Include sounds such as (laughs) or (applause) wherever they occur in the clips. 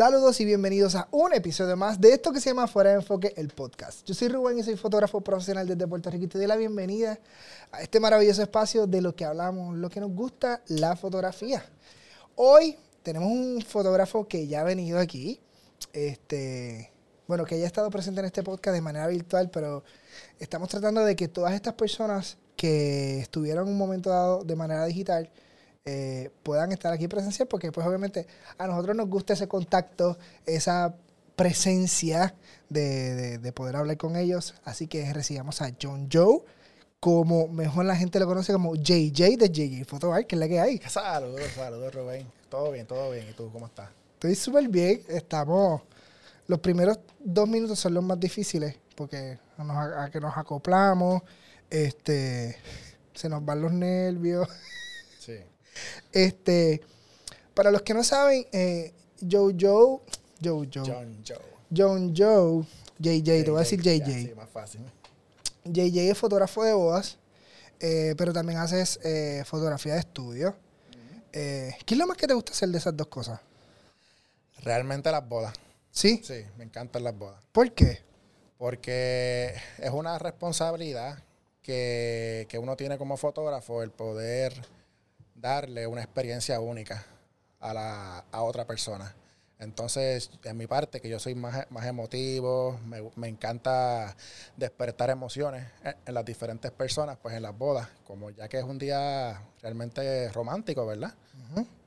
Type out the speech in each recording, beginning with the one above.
Saludos y bienvenidos a un episodio más de esto que se llama Fuera de Enfoque, el podcast. Yo soy Rubén y soy fotógrafo profesional desde Puerto Rico y te doy la bienvenida a este maravilloso espacio de lo que hablamos, lo que nos gusta, la fotografía. Hoy tenemos un fotógrafo que ya ha venido aquí, este, bueno, que ya ha estado presente en este podcast de manera virtual, pero estamos tratando de que todas estas personas que estuvieron en un momento dado de manera digital, eh, puedan estar aquí presencial, porque pues obviamente a nosotros nos gusta ese contacto, esa presencia de, de, poder hablar con ellos. Así que recibamos a John Joe, como mejor la gente lo conoce como JJ de JJ Photo Art, que es la que hay. (laughs) Saludos, saludos Rubén. Todo bien, todo bien. ¿Y tú cómo estás? Estoy súper bien. Estamos... Los primeros dos minutos son los más difíciles porque a, a que nos acoplamos, este, se nos van los nervios. (laughs) Este, para los que no saben, eh, Joe Joe, Joe Joe, John Joe, John Joe, JJ, te voy a decir JJ. Sí, más fácil. JJ es fotógrafo de bodas, eh, pero también haces eh, fotografía de estudio. Eh, ¿Qué es lo más que te gusta hacer de esas dos cosas? Realmente las bodas. ¿Sí? Sí, me encantan las bodas. ¿Por qué? Porque es una responsabilidad que, que uno tiene como fotógrafo el poder darle una experiencia única a, la, a otra persona. Entonces, en mi parte, que yo soy más, más emotivo, me, encanta despertar emociones en, las diferentes personas, pues en las bodas, como ya que es un día realmente romántico, ¿verdad?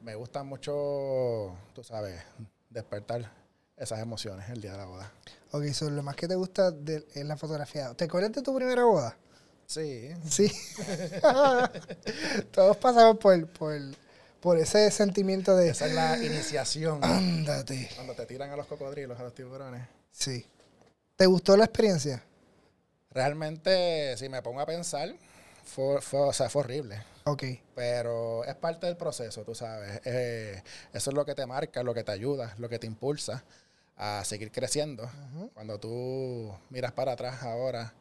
Me gusta mucho, tú sabes, despertar esas emociones el día de la boda. Ok, eso lo más que te gusta de, la fotografía. ¿Te acuerdas de tu primera boda? Sí. Sí. (laughs) Todos pasamos por, por, por, ese sentimiento de. Esa es la iniciación. Ándate. Cuando te tiran a los cocodrilos, a los tiburones. Sí. ¿Te gustó la experiencia? Realmente, si me pongo a pensar, fue, o sea, fue horrible. Ok. Pero es parte del proceso, tú sabes. Eh, eso es lo que te marca, lo que te ayuda, lo que te impulsa a seguir creciendo. Cuando tú miras para atrás ahora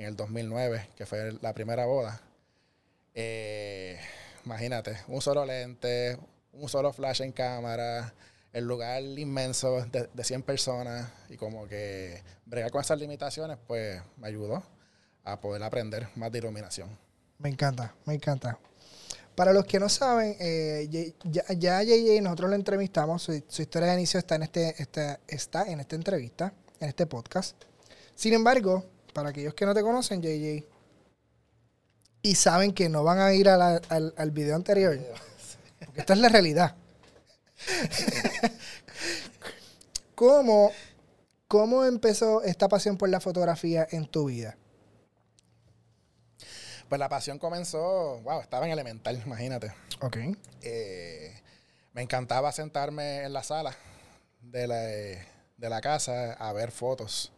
en el 2009, que fue la primera boda. Eh, imagínate, un solo lente, un solo flash en cámara, el lugar inmenso de, de 100 personas y como que bregar con esas limitaciones, pues me ayudó a poder aprender más de iluminación. Me encanta, me encanta. Para los que no saben, eh, ya, ya JJ nosotros lo entrevistamos, su, historia de inicio está en, este, este, está en esta entrevista, en este podcast. Sin embargo, para aquellos que no te conocen, JJ, y saben que no van a ir al, al video anterior, porque esta es la realidad. (laughs) ¿Cómo, ¿Cómo empezó esta pasión por la fotografía en tu vida? Pues la pasión comenzó, wow, estaba en elemental, imagínate. Ok. Eh, me encantaba sentarme en la sala de la, de la casa a ver fotos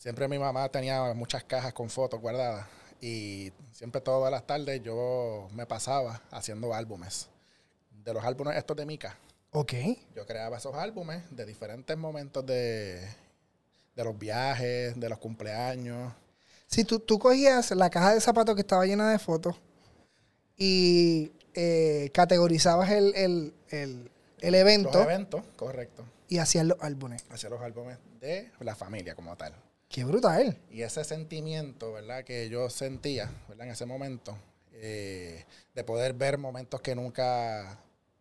Siempre mi mamá tenía muchas cajas con fotos guardadas y siempre todas las tardes yo me pasaba haciendo álbumes. De los álbumes estos de Mica. Ok. Yo creaba esos álbumes de diferentes momentos de, de los viajes, de los cumpleaños. Si tú, tú cogías la caja de zapatos que estaba llena de fotos y eh, categorizabas el, el, el, el evento. Los eventos, correcto. Y hacías los álbumes. Hacía los álbumes de la familia como tal. Qué brutal. Y ese sentimiento, ¿verdad? Que yo sentía, ¿verdad? En ese momento, eh, de poder ver momentos que nunca,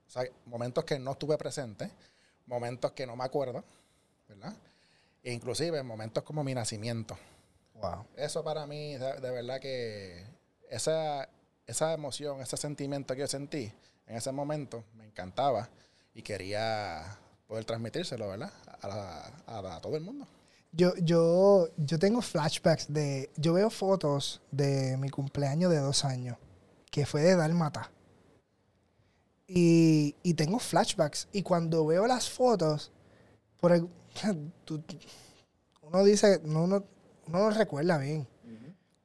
o sea, momentos que no estuve presente, momentos que no me acuerdo, ¿verdad? E inclusive momentos como mi nacimiento. Wow. Eso para mí, de, verdad que esa, esa emoción, ese sentimiento que yo sentí en ese momento, me encantaba y quería poder transmitírselo, ¿verdad? a todo el mundo. Yo, yo, yo tengo flashbacks de. Yo veo fotos de mi cumpleaños de dos años, que fue de Dalmata. Y, y tengo flashbacks. Y cuando veo las fotos, por (laughs) uno dice, no, uno, uno no recuerda bien.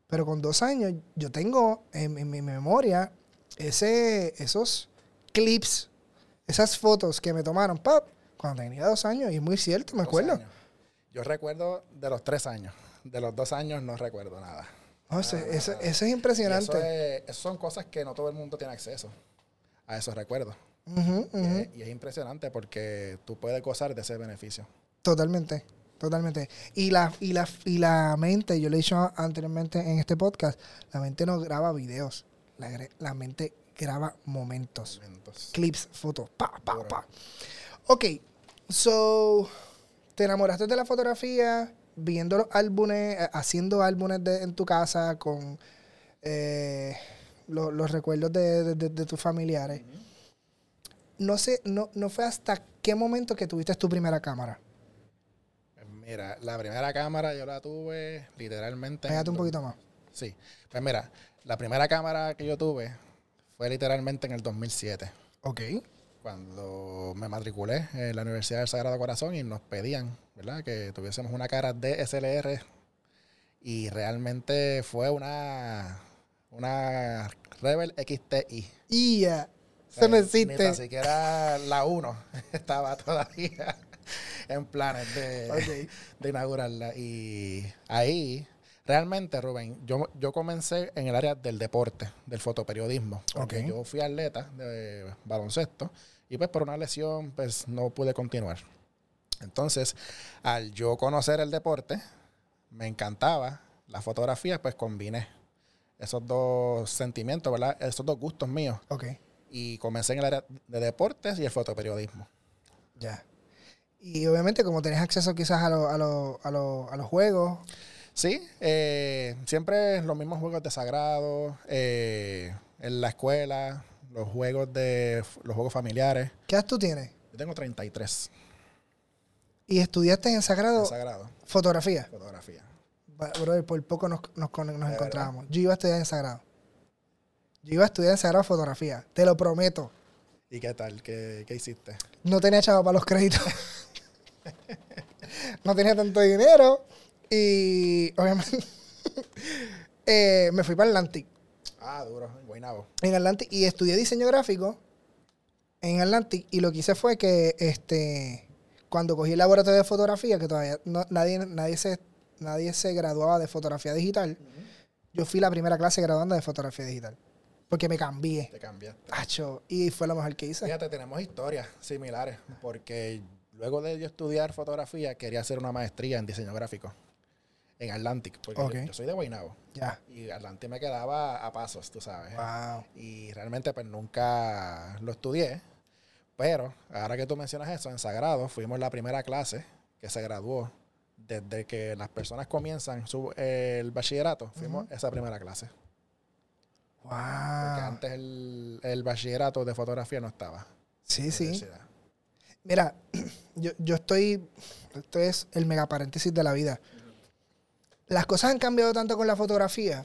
Pero con dos años, yo tengo en, mi memoria ese, esos clips, esas fotos que me tomaron, pap, cuando tenía dos años. Y es muy cierto, me acuerdo. Yo recuerdo de los tres años. De los dos años no recuerdo nada. eso, es impresionante. Eso, son cosas que no todo el mundo tiene acceso a esos recuerdos. Y es- y es impresionante porque tú puedes gozar de ese beneficio. Totalmente, totalmente. Y la, y la, y la mente, yo le he dicho anteriormente en este podcast, la mente no graba videos, la, mente graba momentos, Momentos. clips, fotos, pa, pa, Duro. pa. Ok, so, te enamoraste de la fotografía, viendo los álbumes, eh, haciendo álbumes de- en tu casa con eh, lo- los recuerdos de, de- de- de tus familiares. No sé, no, no fue hasta qué momento que tuviste tu primera cámara. Pues Mira, la primera cámara yo la tuve literalmente. en Pégate un poquito más. Sí. Pues mira, la primera cámara que yo tuve fue literalmente en el 2007, Ok. Cuando me matriculé en la Universidad del Sagrado Corazón y nos pedían, ¿verdad?, que tuviésemos una cara DSLR y realmente fue una una Rebel XTI. Y ya, O eso no Ni existe. tan siquiera la 1 (laughs) estaba todavía en planes de, Ok. de inaugurarla. Y ahí, realmente, Rubén, yo, yo comencé en el área del deporte, del fotoperiodismo. Porque Ok. yo fui atleta de baloncesto y pues por una lesión pues no pude continuar. Entonces, al yo conocer el deporte, me encantaba la fotografía, pues combiné esos dos sentimientos, ¿verdad? Esos dos gustos míos. Ok, Y comencé en el área de deportes y el fotoperiodismo. ya. Y obviamente como tenés acceso quizás a, lo- a, lo- a, lo- a los juegos, Sí, eh, siempre los mismos juegos de sagrado, eh, en la escuela, los juegos de los juegos familiares. ¿qué edad tú tienes? Yo tengo 33 Y estudiaste en en Sagrado sagrado, fotografía. fotografía. Brother, por poco nos, nos, encontrábamos. Yo iba a estudiar en Sagrado. Yo iba a estudiar en Sagrado fotografía, te lo prometo. ¿Y qué tal? ¿Qué, qué hiciste? No tenía chavo para los créditos. (laughs) no tenía tanto dinero. Y obviamente (laughs) eh, me fui para Atlantic. Ah, duro, en Guaynabo. en Atlantic y estudié diseño gráfico en Atlantic y lo que hice fue que este cuando cogí el laboratorio de fotografía que todavía no- nadie nadie se nadie se graduaba de fotografía digital yo fui la primera clase graduanda de fotografía digital porque me cambié. Te cambiaste. Acho, y fue lo mejor que hice. Fíjate, tenemos historias similares, porque luego de yo estudiar fotografía, quería hacer una maestría en diseño gráfico en Atlantic, porque yo- Ok. yo, soy de Guaynabo. ya Y Atlantic me quedaba a pasos, tú sabes. wow Y realmente pues nunca lo estudié. Pero ahora que tú mencionas eso, en Sagrado fuimos la primera clase que se graduó. Desde que las personas comienzan su, el bachillerato, fuimos esa primera clase. Porque wow antes el, el bachillerato de fotografía no estaba. sí sí. Mira, (clears throat) yo, yo estoy. Esto es el mega paréntesis de la vida. Las cosas han cambiado tanto con la fotografía.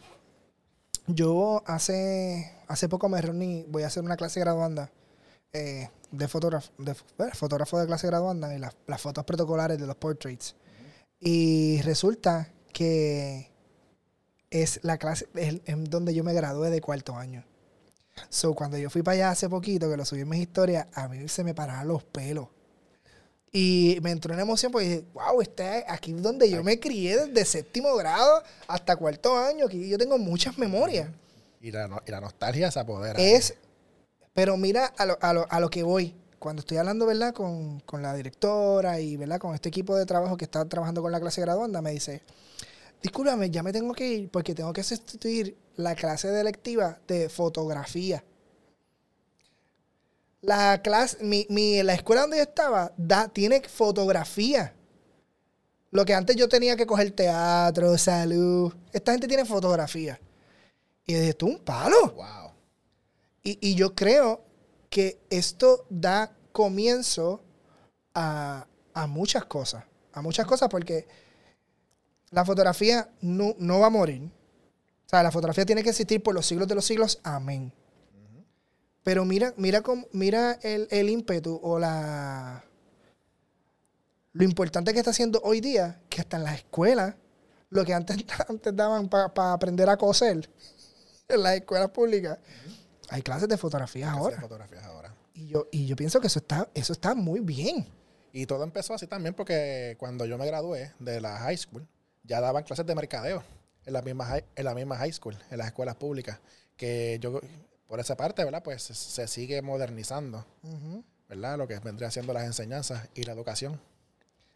Yo hace, hace poco me reuní, voy a hacer una clase graduanda eh, de, fotógrafo, de bueno, fotógrafo de clase graduanda y las, las fotos protocolares de los portraits. Y resulta que es la clase es, en donde yo me gradué de cuarto año. So, cuando yo fui para allá hace poquito, que lo subí en mis historias, a mí se me paraban los pelos. Y me entró una emoción porque dije, wow, este, aquí es donde yo me crié desde séptimo grado hasta cuarto año, aquí yo tengo muchas memorias. Y la, no- y la nostalgia se apodera. Es, pero mira a lo, a lo- a lo que voy. Cuando estoy hablando, ¿verdad? Con, con la directora y, ¿verdad? Con este equipo de trabajo que está trabajando con la clase graduanda, me dice, discúlpame, ya me tengo que ir porque tengo que sustituir la clase de electiva de fotografía. La clase, mi, mi- la escuela donde yo estaba da, tiene fotografía. Lo que antes yo tenía que coger teatro, salud. Esta gente tiene fotografía. Y yo dije, ¿tú un palo? Wow. Y, y yo creo que esto da comienzo a, a muchas cosas. A muchas cosas porque la fotografía no, no va a morir. O sea, la fotografía tiene que existir por los siglos de los siglos. Amén. Pero mira, mira, cómo- mira el, el ímpetu o la lo importante que está haciendo hoy día, que hasta en las escuelas, lo que antes, (laughs) antes daban para aprender a coser en las escuelas públicas, hay clases de fotografía ahora. fotografías ahora. Y yo, y yo pienso que eso está, eso está muy bien. Y todo empezó así también porque cuando yo me gradué de la high school, ya daban clases de mercadeo en la misma high, en la misma high school, en las escuelas públicas. Que yo por esa parte, ¿verdad? Pues se, sigue modernizando. ¿verdad? Lo que vendría siendo las enseñanzas y la educación.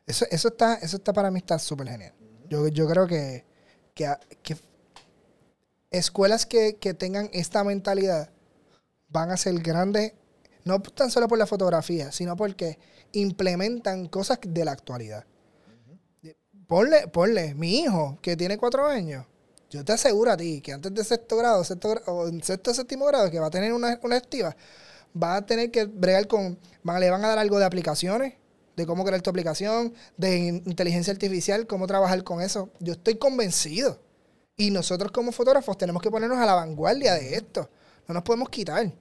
Eso, eso está, eso está para mí está súper genial. Yo, yo creo que, que escuelas que, que tengan esta mentalidad van a ser grandes, no tan solo por la fotografía, sino porque implementan cosas de la actualidad. Ponle, ponle, mi hijo, que tiene cuatro años, yo te aseguro a ti que antes de sexto grado, sexto o en sexto o séptimo grado, que va a tener una, una estiva, va a tener que bregar con, van, le van a dar algo de aplicaciones, de cómo crear tu aplicación, de in- inteligencia artificial, cómo trabajar con eso. Yo estoy convencido. Y nosotros como fotógrafos tenemos que ponernos a la vanguardia de esto. No nos podemos quitar.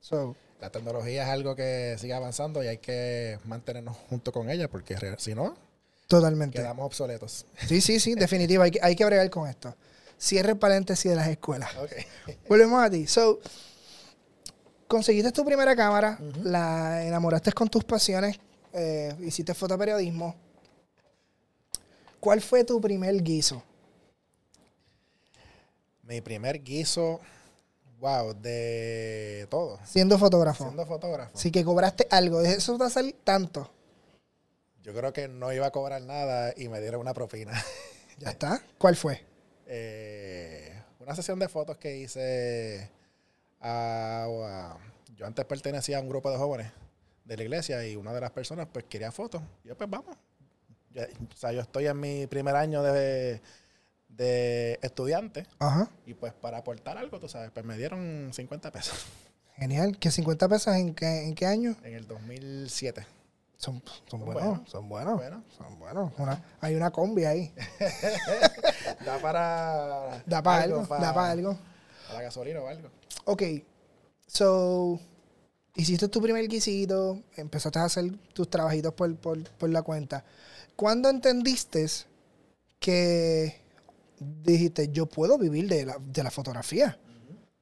So, La tecnología es algo que sigue avanzando y hay que mantenernos junto con ella porque si no, totalmente. quedamos obsoletos. Sí, sí, sí, (laughs) definitivo. Hay que, hay que bregar con esto. Cierre el paréntesis de las escuelas. (laughs) Volvemos a ti. So, conseguiste tu primera cámara, la enamoraste con tus pasiones, eh, hiciste fotoperiodismo. ¿Cuál fue tu primer guiso? Mi primer guiso, wow, de todo. Siendo fotógrafo. Siendo fotógrafo. Así que cobraste algo. ¿De eso va a salir tanto? Yo creo que no iba a cobrar nada y me dieron una propina. Ya está. ¿Cuál fue? Eh, una sesión de fotos que hice a, a- yo antes pertenecía a un grupo de jóvenes de la iglesia y una de las personas pues quería fotos. Y yo pues vamos. Ya- o sea, yo estoy en mi primer año de, de estudiante Ajá. y pues para aportar algo, tú sabes, pues me dieron 50 pesos Genial. ¿Qué 50 pesos en qué, en qué año? en el 2007. Son, son buenos, buenos. Son buenos. Bueno. Son buenos. Una- hay una combi ahí. (laughs) Da para... Da para algo. Da para algo. Para gasolina o algo. Ok. So, hiciste tu primer guisito, empezaste a hacer tus trabajitos por, por, por la cuenta. ¿Cuándo entendiste que dijiste, yo puedo vivir de la, de la fotografía?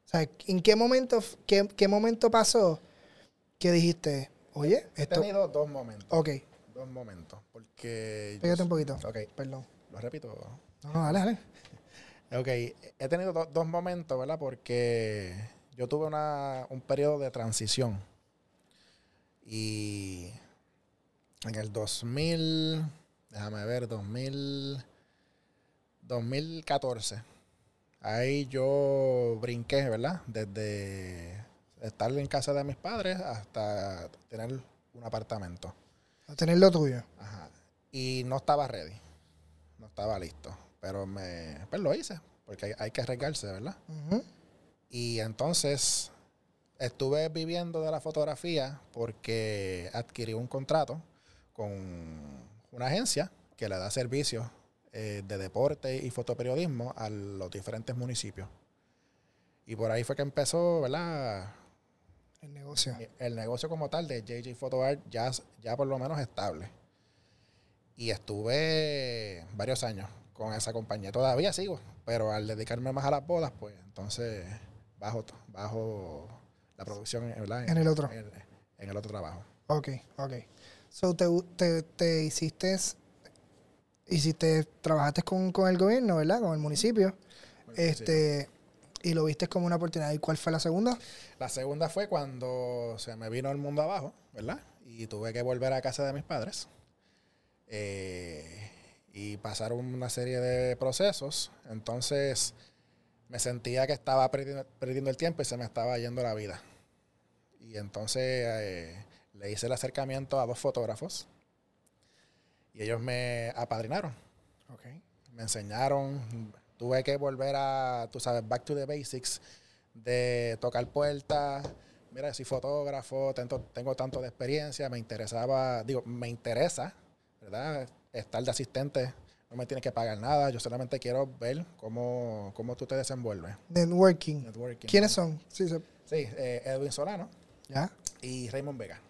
O sea, ¿en qué momento, qué, qué momento pasó que dijiste, oye, He esto... tenido dos momentos. Ok, Dos momentos. Porque... pégate un poquito. Ok, Perdón. lo repito. No, no, dale, dale. (laughs) Ok, he tenido do- dos momentos, ¿verdad? Porque yo tuve una, un periodo de transición. Y en el 2000, déjame ver, 2000, 2014, ahí yo brinqué, ¿verdad? Desde estar en casa de mis padres hasta tener un apartamento. A tener lo tuyo. Ajá. Y no estaba ready. No estaba listo. Pero me, pues lo hice. Porque hay, hay que arriesgarse, ¿verdad? Y entonces estuve viviendo de la fotografía porque adquirí un contrato con una agencia que le da servicios eh, de deporte y fotoperiodismo a los diferentes municipios. Y por ahí fue que empezó, ¿verdad? El negocio. el negocio como tal de JJ Photo Art ya, ya por lo menos estable. Y estuve varios años con esa compañía. Todavía sigo, pero al dedicarme más a las bodas, pues entonces bajo, bajo la producción ¿verdad? En el otro. En, en el otro trabajo. Ok, ok. So, te, te, te hiciste, hiciste, trabajaste con, con el gobierno, ¿verdad? Con el municipio. Este, y lo viste como una oportunidad. ¿Y cuál fue la segunda? La segunda fue cuando se me vino el mundo abajo, ¿verdad? Y tuve que volver a casa de mis padres. Eh, y pasaron una serie de procesos. Entonces me sentía que estaba perdiendo, perdiendo el tiempo y se me estaba yendo la vida. Y entonces eh, le hice el acercamiento a dos fotógrafos. Y ellos me apadrinaron Ok. me enseñaron, tuve que volver a, tú sabes, back to the basics, de tocar puertas, mira, soy fotógrafo, tengo, tengo tanto de experiencia, me interesaba, digo, me interesa, ¿verdad? Estar de asistente, no me tienes que pagar nada, yo solamente quiero ver cómo, cómo tú te desenvuelves. Networking. Networking. ¿Quiénes son? Sí, se- Sí, eh, Edwin Solano ya, y Raymond Vega.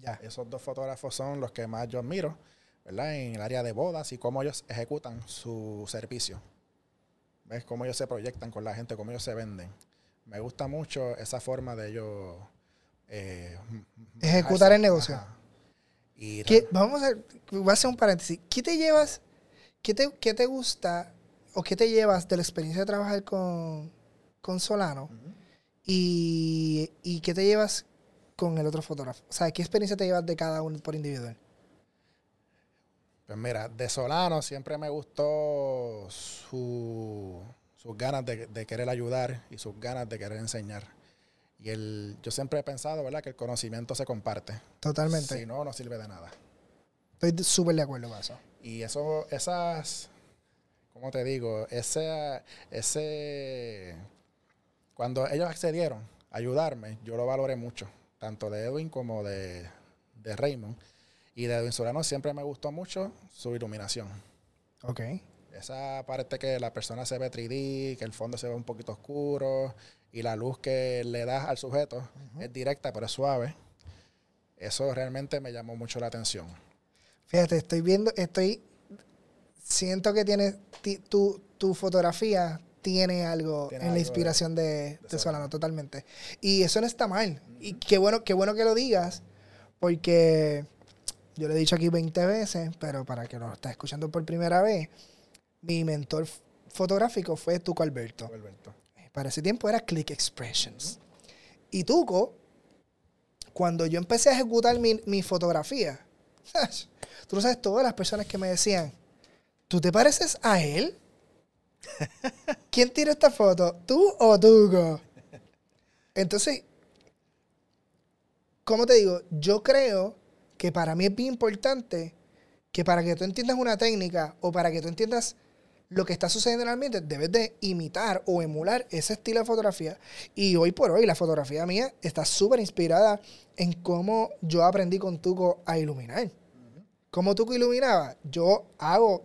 ya. Esos dos fotógrafos son los que más yo admiro, ¿verdad? En el área de bodas y cómo ellos ejecutan su servicio. ¿Ves? Cómo ellos se proyectan con la gente, cómo ellos se venden. Me gusta mucho esa forma de ellos... eh, Ejecutar el negocio. Ajá. Y ¿Qué- vamos a, voy a hacer un paréntesis. ¿Qué te llevas, qué te, qué te gusta o qué te llevas de la experiencia de trabajar con, con Solano? ¿Y, ¿Y qué te llevas con el otro fotógrafo? O sea, ¿qué experiencia te llevas de cada uno por individual? Pues mira, de Solano siempre me gustó su, sus ganas de, de querer ayudar y sus ganas de querer enseñar. Y el, yo siempre he pensado, ¿verdad?, que el conocimiento se comparte. Totalmente. Si no, no sirve de nada. Estoy súper de acuerdo con eso. Y eso, esas, ¿cómo te digo? Ese, ese, cuando ellos accedieron a ayudarme, yo lo valoré mucho, tanto de Edwin como de, de Raymond. Y de Edwin Solano siempre me gustó mucho su iluminación. Ok. Esa parte que la persona se ve 3D, que el fondo se ve un poquito oscuro y la luz que le das al sujeto es directa pero es suave. Eso realmente me llamó mucho la atención. Fíjate, estoy viendo, estoy. Siento que tiene. ti- tu, tu fotografía tiene algo Tiene en la algo de- inspiración de, de Solano. Solano, totalmente. Y eso no está mal. Y qué bueno, qué bueno que lo digas, porque yo lo he dicho aquí 20 veces, pero para que lo estés escuchando por primera vez, mi mentor fotográfico fue Tuco Alberto. Alberto. Para ese tiempo era Click Expressions. Y Tuco, cuando yo empecé a ejecutar mi, mi fotografía, tú no sabes todas las personas que me decían, ¿tú te pareces a él? (laughs) ¿Quién tiró esta foto? ¿Tú o Tuco? Entonces, ¿cómo te digo? Yo creo que para mí es bien importante que para que tú entiendas una técnica o para que tú entiendas lo que está sucediendo en el ambiente, debes de imitar o emular ese estilo de fotografía. Y hoy por hoy la fotografía mía está súper inspirada en cómo yo aprendí con Tuco a iluminar. ¿Cómo Tuco iluminaba? Yo hago...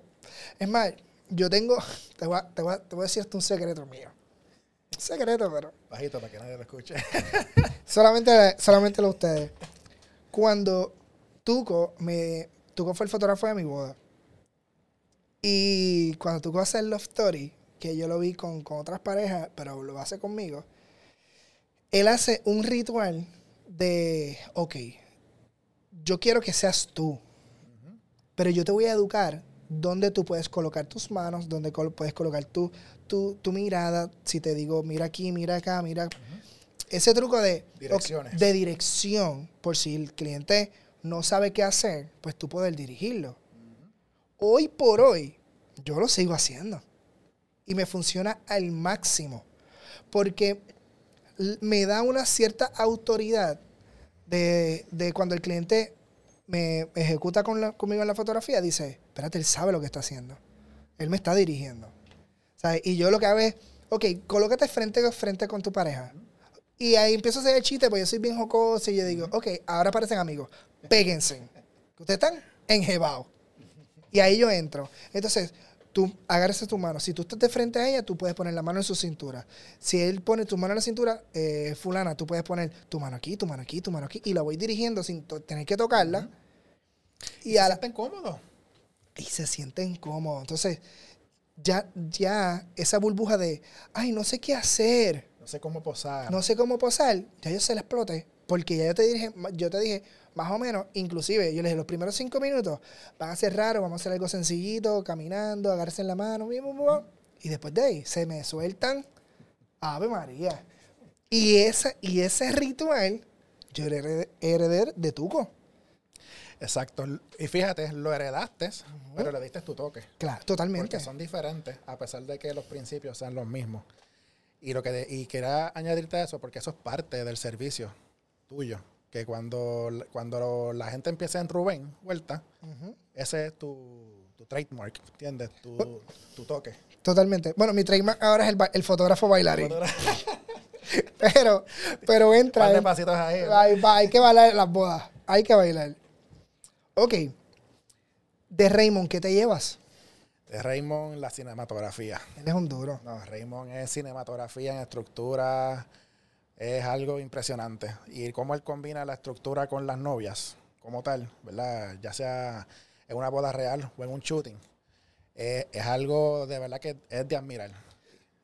Es más, yo tengo... (laughs) Te voy a, te voy a- te voy a decir esto un secreto mío. Un secreto, pero... Bajito para que nadie lo escuche. (laughs) Solamente, solamente lo ustedes. Cuando Tuco me. Tuco fue el fotógrafo de mi boda. Y cuando Tuco hace el Love Story, que yo lo vi con, con otras parejas, pero lo hace conmigo, él hace un ritual de, ok, yo quiero que seas tú, pero yo te voy a educar dónde tú puedes colocar tus manos, dónde col- puedes colocar tu, tu, tu mirada, si te digo, mira aquí, mira acá, mira ese truco de Direcciones. ok, de dirección, por si el cliente no sabe qué hacer, pues tú puedes dirigirlo. Hoy por hoy, yo lo sigo haciendo. Y me funciona al máximo. Porque me da una cierta autoridad de, de cuando el cliente me ejecuta con la- conmigo en la fotografía, dice, espérate, él sabe lo que está haciendo. Él me está dirigiendo. ¿Sabes? Y yo lo que hago es, ok, colócate frente, frente con tu pareja. Y ahí empiezo a hacer el chiste, porque yo soy bien jocoso y yo digo, ok, ahora parecen amigos, péguense. Ustedes están enjebados. Y ahí yo entro. Entonces, tú agárrese tu mano. Si tú estás de frente a ella, tú puedes poner la mano en su cintura. Si él pone tu mano en la cintura, eh, fulana, tú puedes poner tu mano aquí, tu mano aquí, tu mano aquí. Y la voy dirigiendo sin tener que tocarla. Y, a la- ¿Está incómodo? y se siente incómodo. Entonces, ya, ya esa burbuja de, ay, no sé qué hacer, No sé cómo posar. no sé cómo posar, ya yo se la exploté. Porque ya yo te dije, yo te dije, más o menos, inclusive, yo les dije, los primeros cinco minutos van a ser raros, vamos a hacer algo sencillito, caminando, agarrarse en la mano, y después de ahí se me sueltan, Ave María. Y, esa, y ese ritual, yo heredé de Tuco. Exacto. Y fíjate, lo heredaste, pero le diste tu toque. Claro, totalmente. Porque son diferentes, a pesar de que los principios sean los mismos. Y lo que de- y quería añadirte eso, porque eso es parte del servicio tuyo. Que cuando, cuando la gente empieza en Rubén, vuelta, ese es tu, tu trademark, ¿entiendes? Tu, tu toque. Totalmente. Bueno, mi trademark ahora es el, el fotógrafo bailarín. (laughs) Pero, pero Un entra. par de pasitos ahí. ¿no? Hay, hay que bailar las bodas. Hay que bailar. Ok. De Raymond, ¿qué te llevas? De Raymond, la cinematografía. Él es un duro. No, Raymond es cinematografía en estructura, es algo impresionante. Y cómo él combina la estructura con las novias, como tal, ¿verdad? Ya sea en una boda real o en un shooting. eh, es algo de verdad que es de admirar.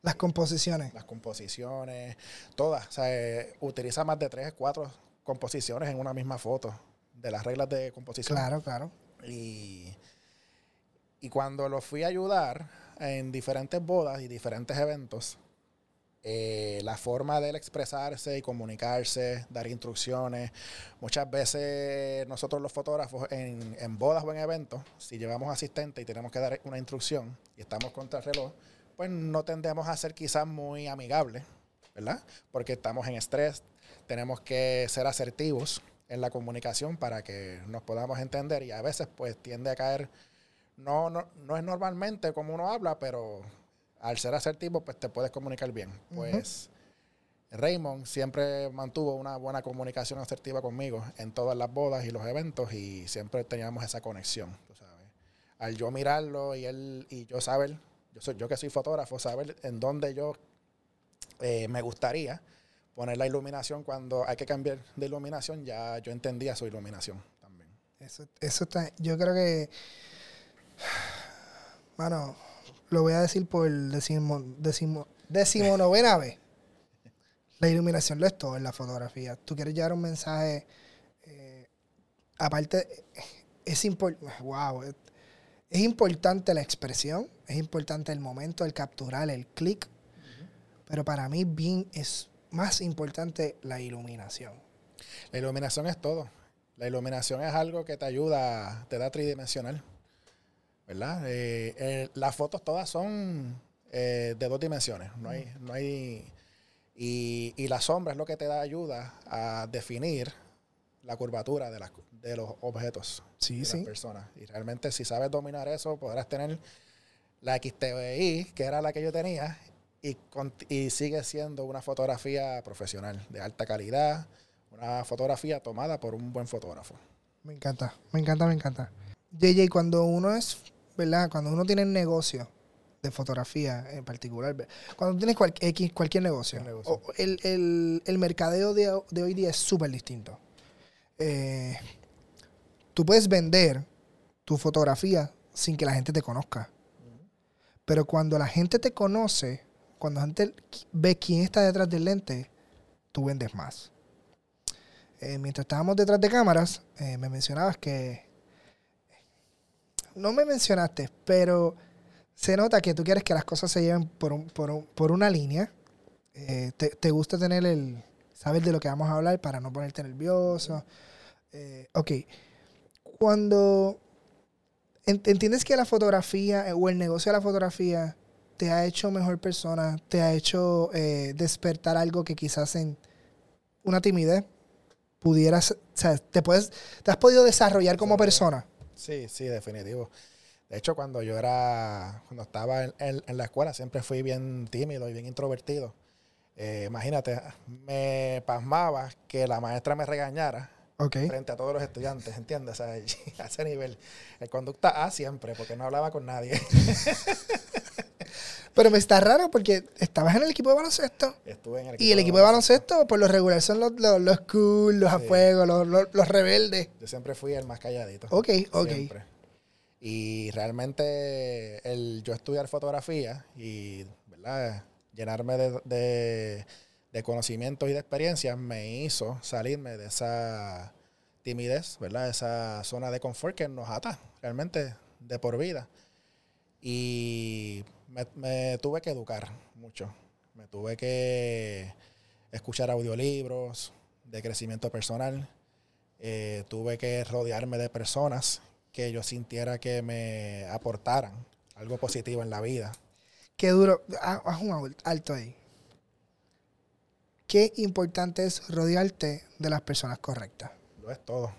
Las composiciones. Las composiciones, todas. O sea, eh, utiliza más de tres, cuatro composiciones en una misma foto de las reglas de composición. Claro, claro. Y, y cuando lo fui a ayudar en diferentes bodas y diferentes eventos, eh, la forma de él expresarse y comunicarse, dar instrucciones. Muchas veces nosotros los fotógrafos en, en bodas o en eventos, si llevamos asistente y tenemos que dar una instrucción y estamos contra el reloj, pues no tendemos a ser quizás muy amigables, ¿verdad? Porque estamos en estrés, tenemos que ser asertivos en la comunicación para que nos podamos entender y a veces pues tiende a caer, no, no, no es normalmente como uno habla, pero al ser asertivo, pues te puedes comunicar bien. Pues Raymond siempre mantuvo una buena comunicación asertiva conmigo en todas las bodas y los eventos y siempre teníamos esa conexión, tú sabes. Al yo mirarlo y él y yo saber, yo soy yo que soy fotógrafo, saber en dónde yo eh, me gustaría poner la iluminación cuando hay que cambiar de iluminación, ya yo entendía su iluminación también. Eso, eso está, yo creo que, (sighs) bueno, lo voy a decir por decimo, decimo, decimonovena vez. La iluminación lo es todo en la fotografía. Tú quieres llevar un mensaje, eh, aparte, es, wow, es, es, importante la expresión, es importante el momento, el capturar, el clic, pero para mí bien es más importante la iluminación. La iluminación es todo. La iluminación es algo que te ayuda, te da tridimensional. ¿Verdad? Eh, eh, las fotos todas son eh, de dos dimensiones, no hay, no hay, y, y, la sombra es lo que te da ayuda a definir la curvatura de, las, de los objetos sí, de sí. las personas. Y realmente si sabes dominar eso, podrás tener la XTBI, que era la que yo tenía, y, y sigue siendo una fotografía profesional, de alta calidad, una fotografía tomada por un buen fotógrafo. Me encanta, me encanta, me encanta. JJ, cuando uno es ¿verdad? Cuando uno tiene un negocio de fotografía en particular, cuando tienes cualquier negocio, el, mercadeo de, hoy día es súper distinto. Eh, tú puedes vender tu fotografía sin que la gente te conozca. Pero cuando la gente te conoce, cuando la gente ve quién está detrás del lente, tú vendes más. Eh, mientras estábamos detrás de cámaras, eh, me mencionabas que no me mencionaste, pero se nota que tú quieres que las cosas se lleven por, por, una línea. Eh, te, gusta tener el saber de lo que vamos a hablar para no ponerte nervioso. Eh, ok. Cuando entiendes que la fotografía eh, o el negocio de la fotografía te ha hecho mejor persona, te ha hecho despertar algo que quizás en una timidez pudieras, o sea, te puedes, te has podido desarrollar como persona. Sí, sí, definitivo. De hecho, cuando yo era, cuando estaba en, la escuela, siempre fui bien tímido y bien introvertido. Eh, imagínate, me pasmaba que la maestra me regañara frente a todos los estudiantes, ¿entiendes? (laughs) a ese nivel. El conducta A siempre, porque no hablaba con nadie. (laughs) Pero me está raro porque estabas en el equipo de baloncesto. Estuve en el equipo Y el equipo de baloncesto, por lo regular, son los, los, cool, los a fuego, los, los, rebeldes. Yo siempre fui el más calladito. Ok, ok. Y realmente el yo estudiar fotografía y ¿verdad? llenarme de, de, conocimientos y de experiencias me hizo salirme de esa timidez, ¿verdad? Esa zona de confort que nos ata realmente de por vida. Y me, tuve que educar mucho. Me tuve que escuchar audiolibros de crecimiento personal. Eh, tuve que rodearme de personas que yo sintiera que me aportaran algo positivo en la vida. Qué duro. Haz un alto ahí. Qué importante es rodearte de las personas correctas. Lo es todo.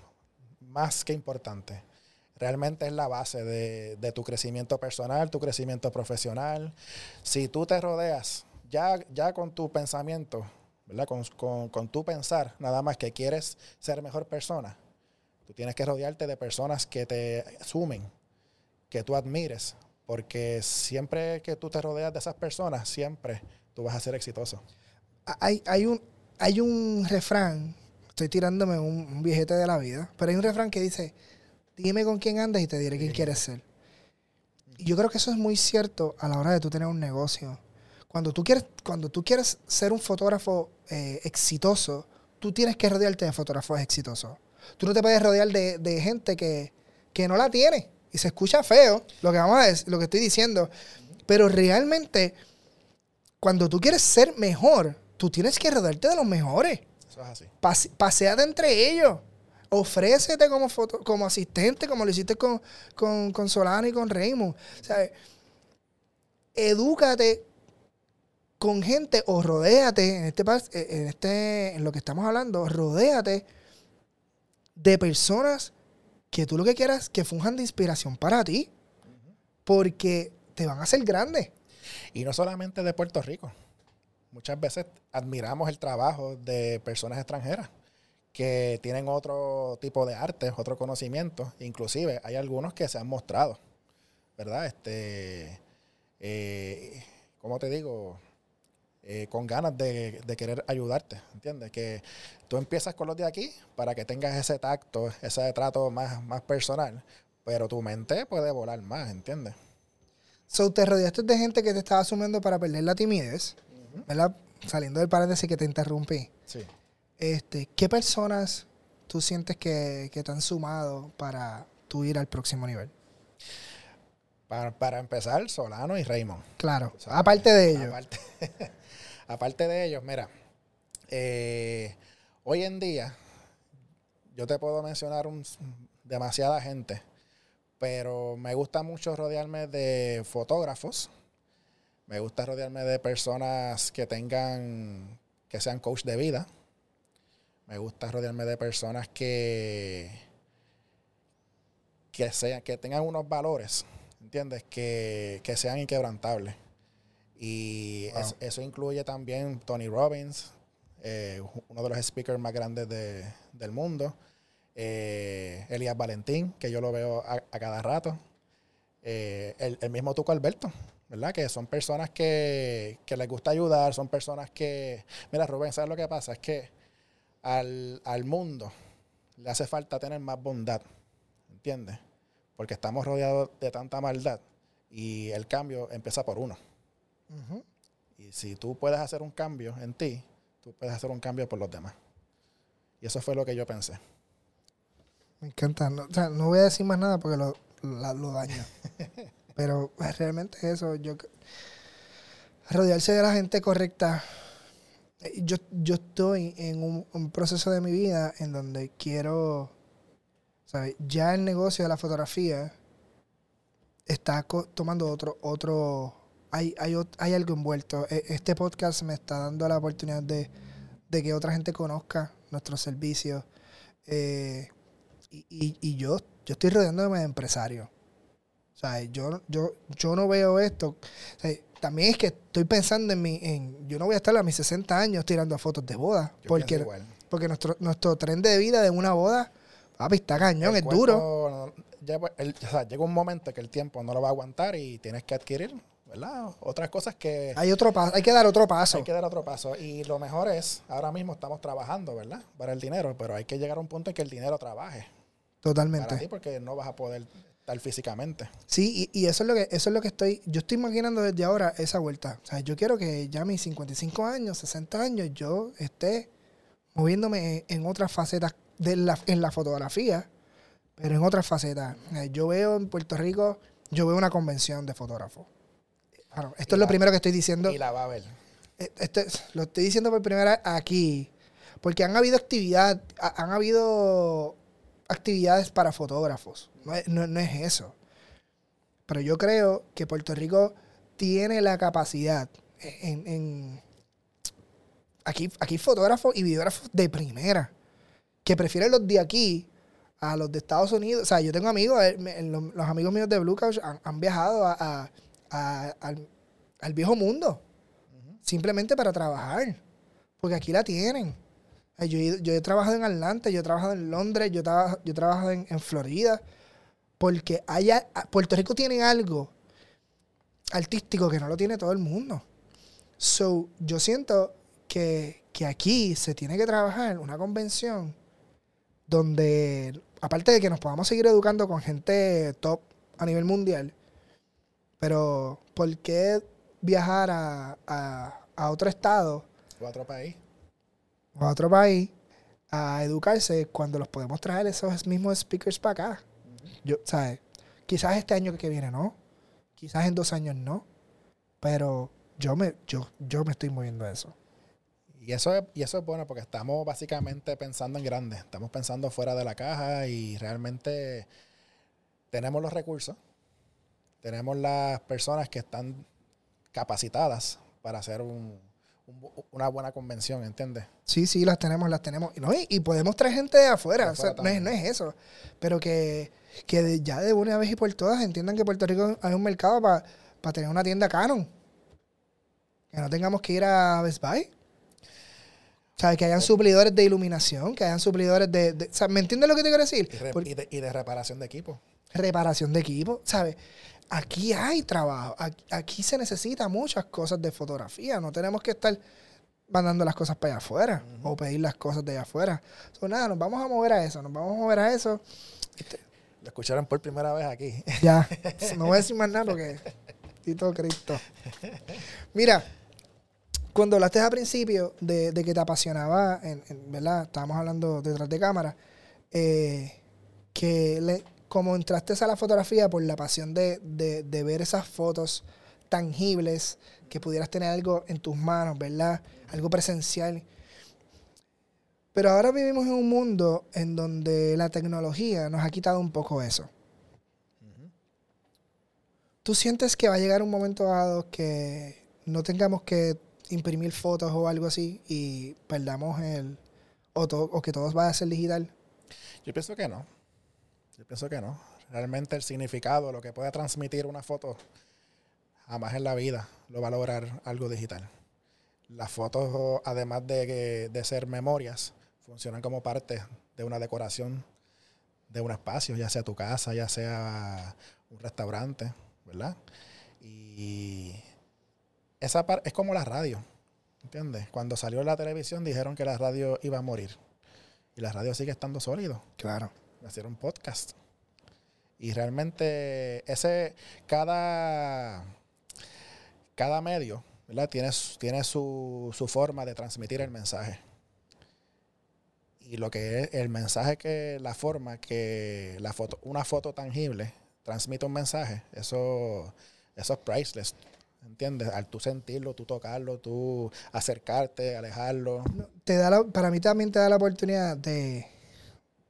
Más que importante realmente es la base de, tu crecimiento personal, tu crecimiento profesional. Si tú te rodeas ya, ya con tu pensamiento, ¿verdad? Con, tu pensar, nada más que quieres ser mejor persona, tú tienes que rodearte de personas que te sumen, que tú admires, porque siempre que tú te rodeas de esas personas, siempre tú vas a ser exitoso. Hay, hay, un, hay un refrán, estoy tirándome un, un viejete de la vida, pero hay un refrán que dice, dime con quién andas y te diré quién quieres ser. Y yo creo que eso es muy cierto a la hora de tú tener un negocio. Cuando tú quieres, cuando tú quieres ser un fotógrafo eh, exitoso, tú tienes que rodearte de fotógrafos exitosos. Tú no te puedes rodear de, gente que, no la tiene. Y se escucha feo lo que vamos a decir, lo que estoy diciendo. Pero realmente cuando tú quieres ser mejor, tú tienes que rodearte de los mejores. Eso es así. Pase- paseate entre ellos. Ofrécete como, foto, como asistente, como lo hiciste con, con, con Solano y con Raymond. ¿Sabes? Edúcate con gente o rodéate, en este, eh, en este, en lo que estamos hablando, rodéate de personas que tú lo que quieras que funjan de inspiración para ti. Porque te van a hacer grande. Y no solamente de Puerto Rico. Muchas veces admiramos el trabajo de personas extranjeras que tienen otro tipo de arte, otro conocimiento. Inclusive hay algunos que se han mostrado, ¿verdad? Este, eh, ¿cómo te digo? Eh, con ganas de, de querer ayudarte, ¿entiendes? Que tú empiezas con los de aquí para que tengas ese tacto, ese trato más, más personal, pero tu mente puede volar más, ¿entiendes? So, te rodeaste de gente que te estaba asumiendo para perder la timidez, ¿verdad? Saliendo del paréntesis que te interrumpí. Sí. Este, ¿Qué personas tú sientes que, que te han sumado para tú ir al próximo nivel? Para, para empezar, Solano y Raymond. Claro, aparte de ello. Aparte, (laughs) aparte de ellos, mira, eh, hoy en día yo te puedo mencionar un, demasiada gente, pero me gusta mucho rodearme de fotógrafos, me gusta rodearme de personas que tengan, que sean coach de vida, me gusta rodearme de personas que, que, sean, que tengan unos valores, ¿entiendes? Que, que sean inquebrantables. Y Wow. es- eso incluye también Tony Robbins, eh, uno de los speakers más grandes de- del mundo. Eh, Elías Valentín, que yo lo veo a, a cada rato. Eh, el, el mismo Tuco Alberto, ¿verdad? Que son personas que, que les gusta ayudar, son personas que... Mira, Rubén, ¿sabes lo que pasa? Es que al, al mundo le hace falta tener más bondad, ¿entiendes? Porque estamos rodeados de tanta maldad y el cambio empieza por uno. Y si tú puedes hacer un cambio en ti, tú puedes hacer un cambio por los demás. Y eso fue lo que yo pensé. Me encanta. No, o sea, no voy a decir más nada porque lo, la- lo daño. (laughs) Pero pues, realmente es eso. Yo, rodearse de la gente correcta. Eh, Yo, yo estoy en un, proceso de mi vida en donde quiero, ¿sabes? Ya el negocio de la fotografía está tomando otro, otro, hay, hay, hay algo envuelto. E- Este podcast me está dando la oportunidad de, de que otra gente conozca nuestros servicios. Eh, y, y- y yo, yo estoy rodeándome de empresarios. O sea, yo, yo, yo no veo esto. También es que estoy pensando en mi. En, yo no voy a estar a mis 60 años tirando fotos de boda. Yo Porque, igual. porque nuestro, nuestro tren de vida de una boda, papi, está cañón, El es duro. no- el- o sea, llega un momento que el tiempo no lo va a aguantar y tienes que adquirir, ¿verdad? Otras cosas que Hay otro paso, hay que dar otro paso. hay que dar otro paso. Y lo mejor es, ahora mismo estamos trabajando, ¿verdad? Para el dinero, pero hay que llegar a un punto en que el dinero trabaje para Totalmente. ti porque no vas a poder estar físicamente. Sí, y, y eso es lo que eso es lo que estoy yo estoy imaginando desde ahora esa vuelta. O sea, yo quiero que ya mis 55 años, 60 años yo esté moviéndome en, en otras facetas de la en la fotografía, pero en otras facetas. Yo veo en Puerto Rico, yo veo una convención de fotógrafos. Claro, esto Y es lo primero que estoy diciendo. Y la va a ver. Eh, esto es- lo estoy diciendo por primera vez aquí, porque han habido actividad, ha- han habido actividades para fotógrafos. No es, no- no es eso. Pero yo creo que Puerto Rico tiene la capacidad en, en- aquí, aquí fotógrafos y videógrafos de primera que prefieren los de aquí a los de Estados Unidos. O sea, yo tengo amigos, eh, los, amigos míos de Blue Couch han, han viajado a- a- a- al, al viejo mundo simplemente para trabajar. Porque aquí la tienen. Eh, Yo he, yo he trabajado en Atlanta, yo he trabajado en Londres, yo, traba- yo he trabajado en, en Florida. Porque allá, a- Puerto Rico tiene algo artístico que no lo tiene todo el mundo. So, yo siento que, que aquí se tiene que trabajar una convención donde, aparte de que nos podamos seguir educando con gente top a nivel mundial, pero ¿por qué viajar a, a- a otro estado O a otro país. o a otro país a educarse cuando los podemos traer esos mismos speakers para acá? Yo, ¿sabes? Quizás este año que viene no, quizás en dos años no, pero yo me, yo, yo me estoy moviendo a eso. Y eso, es, y eso es bueno porque estamos básicamente pensando en grande, estamos pensando fuera de la caja y realmente tenemos los recursos, tenemos las personas que están capacitadas para hacer un, un- una buena convención, ¿entiendes? Sí, sí, las tenemos, las tenemos. No, y, y podemos traer gente de afuera. De o sea, afuera no, es, no es eso. Pero que, que de- ya de una vez y por todas entiendan que Puerto Rico hay un mercado para tener una tienda Canon. Que no tengamos que ir a Best Buy. O sea, que hayan suplidores de iluminación, que hayan suplidores de... de- o sea, ¿me entiendes lo que te quiero decir? Y, re- Por- y de, y de reparación de equipo. reparación de equipo, ¿sabes? Aquí hay trabajo, aquí, aquí se necesita muchas cosas de fotografía, no tenemos que estar mandando las cosas para allá afuera o pedir las cosas de allá afuera. So, nada, nos vamos a mover a eso, nos vamos a mover a eso. Lo escucharon por primera vez aquí. Ya, (laughs) no voy a decir más nada porque Tito Cristo. Mira, cuando hablaste al principio de, de que te apasionaba, en, en- ¿verdad? Estábamos hablando detrás de cámara, eh, que le- como entraste a la fotografía por la pasión de, de- de ver esas fotos tangibles, que pudieras tener algo en tus manos, ¿verdad? Algo presencial. Pero ahora vivimos en un mundo en donde la tecnología nos ha quitado un poco eso. ¿Tú sientes que va a llegar un momento dado que no tengamos que imprimir fotos o algo así y perdamos el... o, to- o que todo va a ser digital? Yo pienso que no. Yo pienso que no. Realmente el significado, lo que pueda transmitir una foto, jamás en la vida lo va a lograr algo digital. Las fotos, además de, de ser memorias, funcionan como parte de una decoración de un espacio, ya sea tu casa, ya sea un restaurante, ¿verdad? Y esa par- es como la radio, ¿entiendes? Cuando salió la televisión dijeron que la radio iba a morir. Y la radio sigue estando sólido Claro. hacer un podcast. Y realmente ese, cada, cada medio, ¿verdad? Tiene, tiene su, su forma de transmitir el mensaje. Y lo que es el mensaje que, la forma que la foto, una foto tangible transmite un mensaje, eso, eso es priceless. ¿Entiendes? Al tú sentirlo, tú tocarlo, tú acercarte, alejarlo. Te da la- para mí también te da la oportunidad de,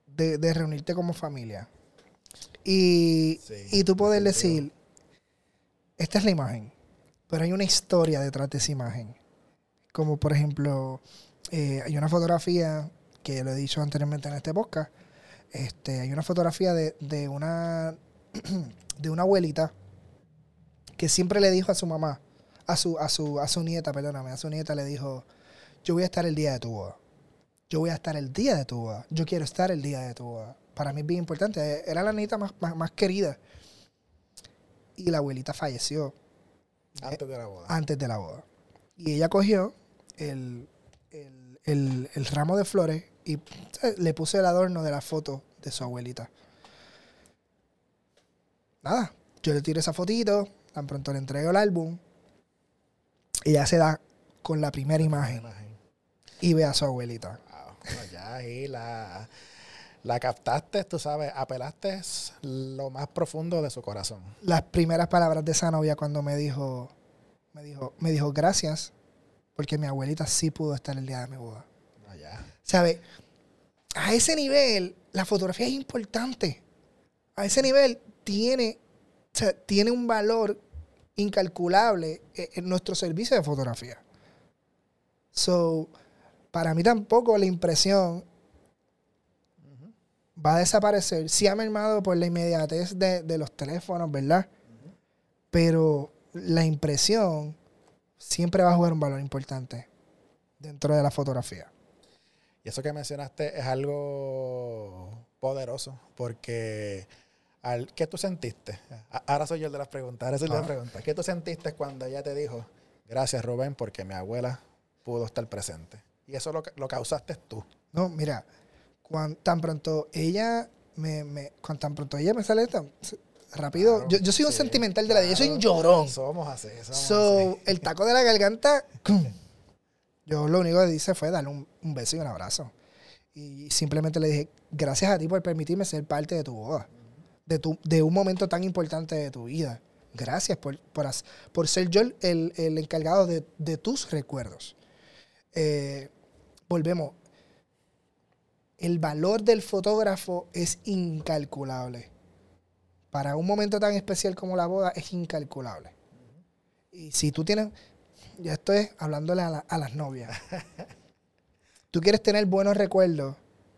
de, de reunirte como familia. Y, Sí, y tú poder decir, esta es la imagen, pero hay una historia detrás de esa imagen. Como por ejemplo, eh, hay una fotografía, que lo he dicho anteriormente en este podcast, este, hay una fotografía de, de una (clears throat) de una abuelita que siempre le dijo a su mamá, a su, a su, a su nieta, perdóname, a su nieta le dijo, yo voy a estar el día de tu boda. Yo voy a estar el día de tu boda. Yo quiero estar el día de tu boda. Para mí es bien importante. Era la nieta más, más, más querida. Y la abuelita falleció Antes de la boda. antes de la boda. Y ella cogió el, el, el- el ramo de flores y le puso el adorno de la foto de su abuelita. Nada, yo le tiro esa fotito, tan pronto le entrego el álbum, ella se da con la primera imagen y ve a su abuelita. Wow. Ya ahí la, la captaste, tú sabes, apelaste lo más profundo de su corazón. Las primeras palabras de esa novia cuando me dijo, me dijo, me dijo gracias, porque mi abuelita sí pudo estar el día de mi boda. No, ya. ¿Sabe? A ese nivel, la fotografía es importante. A ese nivel tiene, o sea, tiene un valor incalculable eh, en nuestro servicio de fotografía. So, para mí tampoco la impresión va a desaparecer. Sí ha mermado por la inmediatez de, de los teléfonos, ¿verdad? Pero la impresión siempre va a jugar un valor importante dentro de la fotografía. Y eso que mencionaste es algo poderoso, porque al, ¿qué tú sentiste? Ahora soy yo el de las preguntas, ahora soy el de las preguntas. ¿Qué tú sentiste cuando ella te dijo, gracias Rubén, porque mi abuela pudo estar presente? Y eso lo, lo causaste tú. No, mira, cuan- tan pronto ella me, me cuan tan pronto ella me sale tan rápido. Claro, yo, yo soy un sí, sentimental de la vida, yo soy un llorón. Somos así, somos So, así. el taco de la garganta. Yo lo único que hice fue darle un, un beso y un abrazo. Y simplemente le dije, gracias a ti por permitirme ser parte de tu boda, de, tu, de un momento tan importante de tu vida. Gracias por, por, por ser yo el, el- el encargado de, de tus recuerdos. Eh, volvemos. El valor del fotógrafo es incalculable. Para un momento tan especial como la boda es incalculable. Y si tú tienes, ya estoy hablándole a, la- a las novias. (laughs) tú quieres tener buenos recuerdos,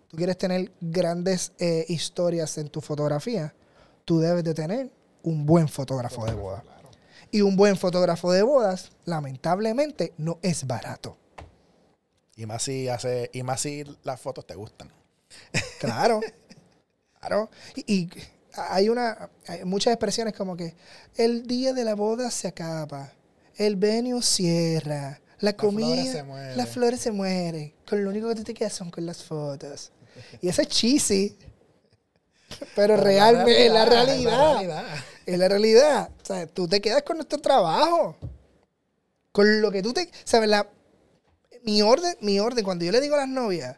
tú quieres tener grandes eh, historias en tu fotografía, tú debes de tener un buen fotógrafo de boda. Claro. Y un buen fotógrafo de bodas, lamentablemente, no es barato. Y más si hace, y más si las fotos te gustan. Claro. (laughs) claro. Y, y hay una hay muchas expresiones como que el día de la boda se acaba, el venue cierra, la flores comida, se mueren. las flores se mueren, con lo único que te quedas son con las fotos. Y eso es cheesy. (laughs) Pero realmente es la realidad. Es la realidad. Es la realidad. O sea, tú te quedas con nuestro trabajo. Con lo que tú te. ¿Sabes? La, mi orden, mi orden, cuando yo le digo a las novias,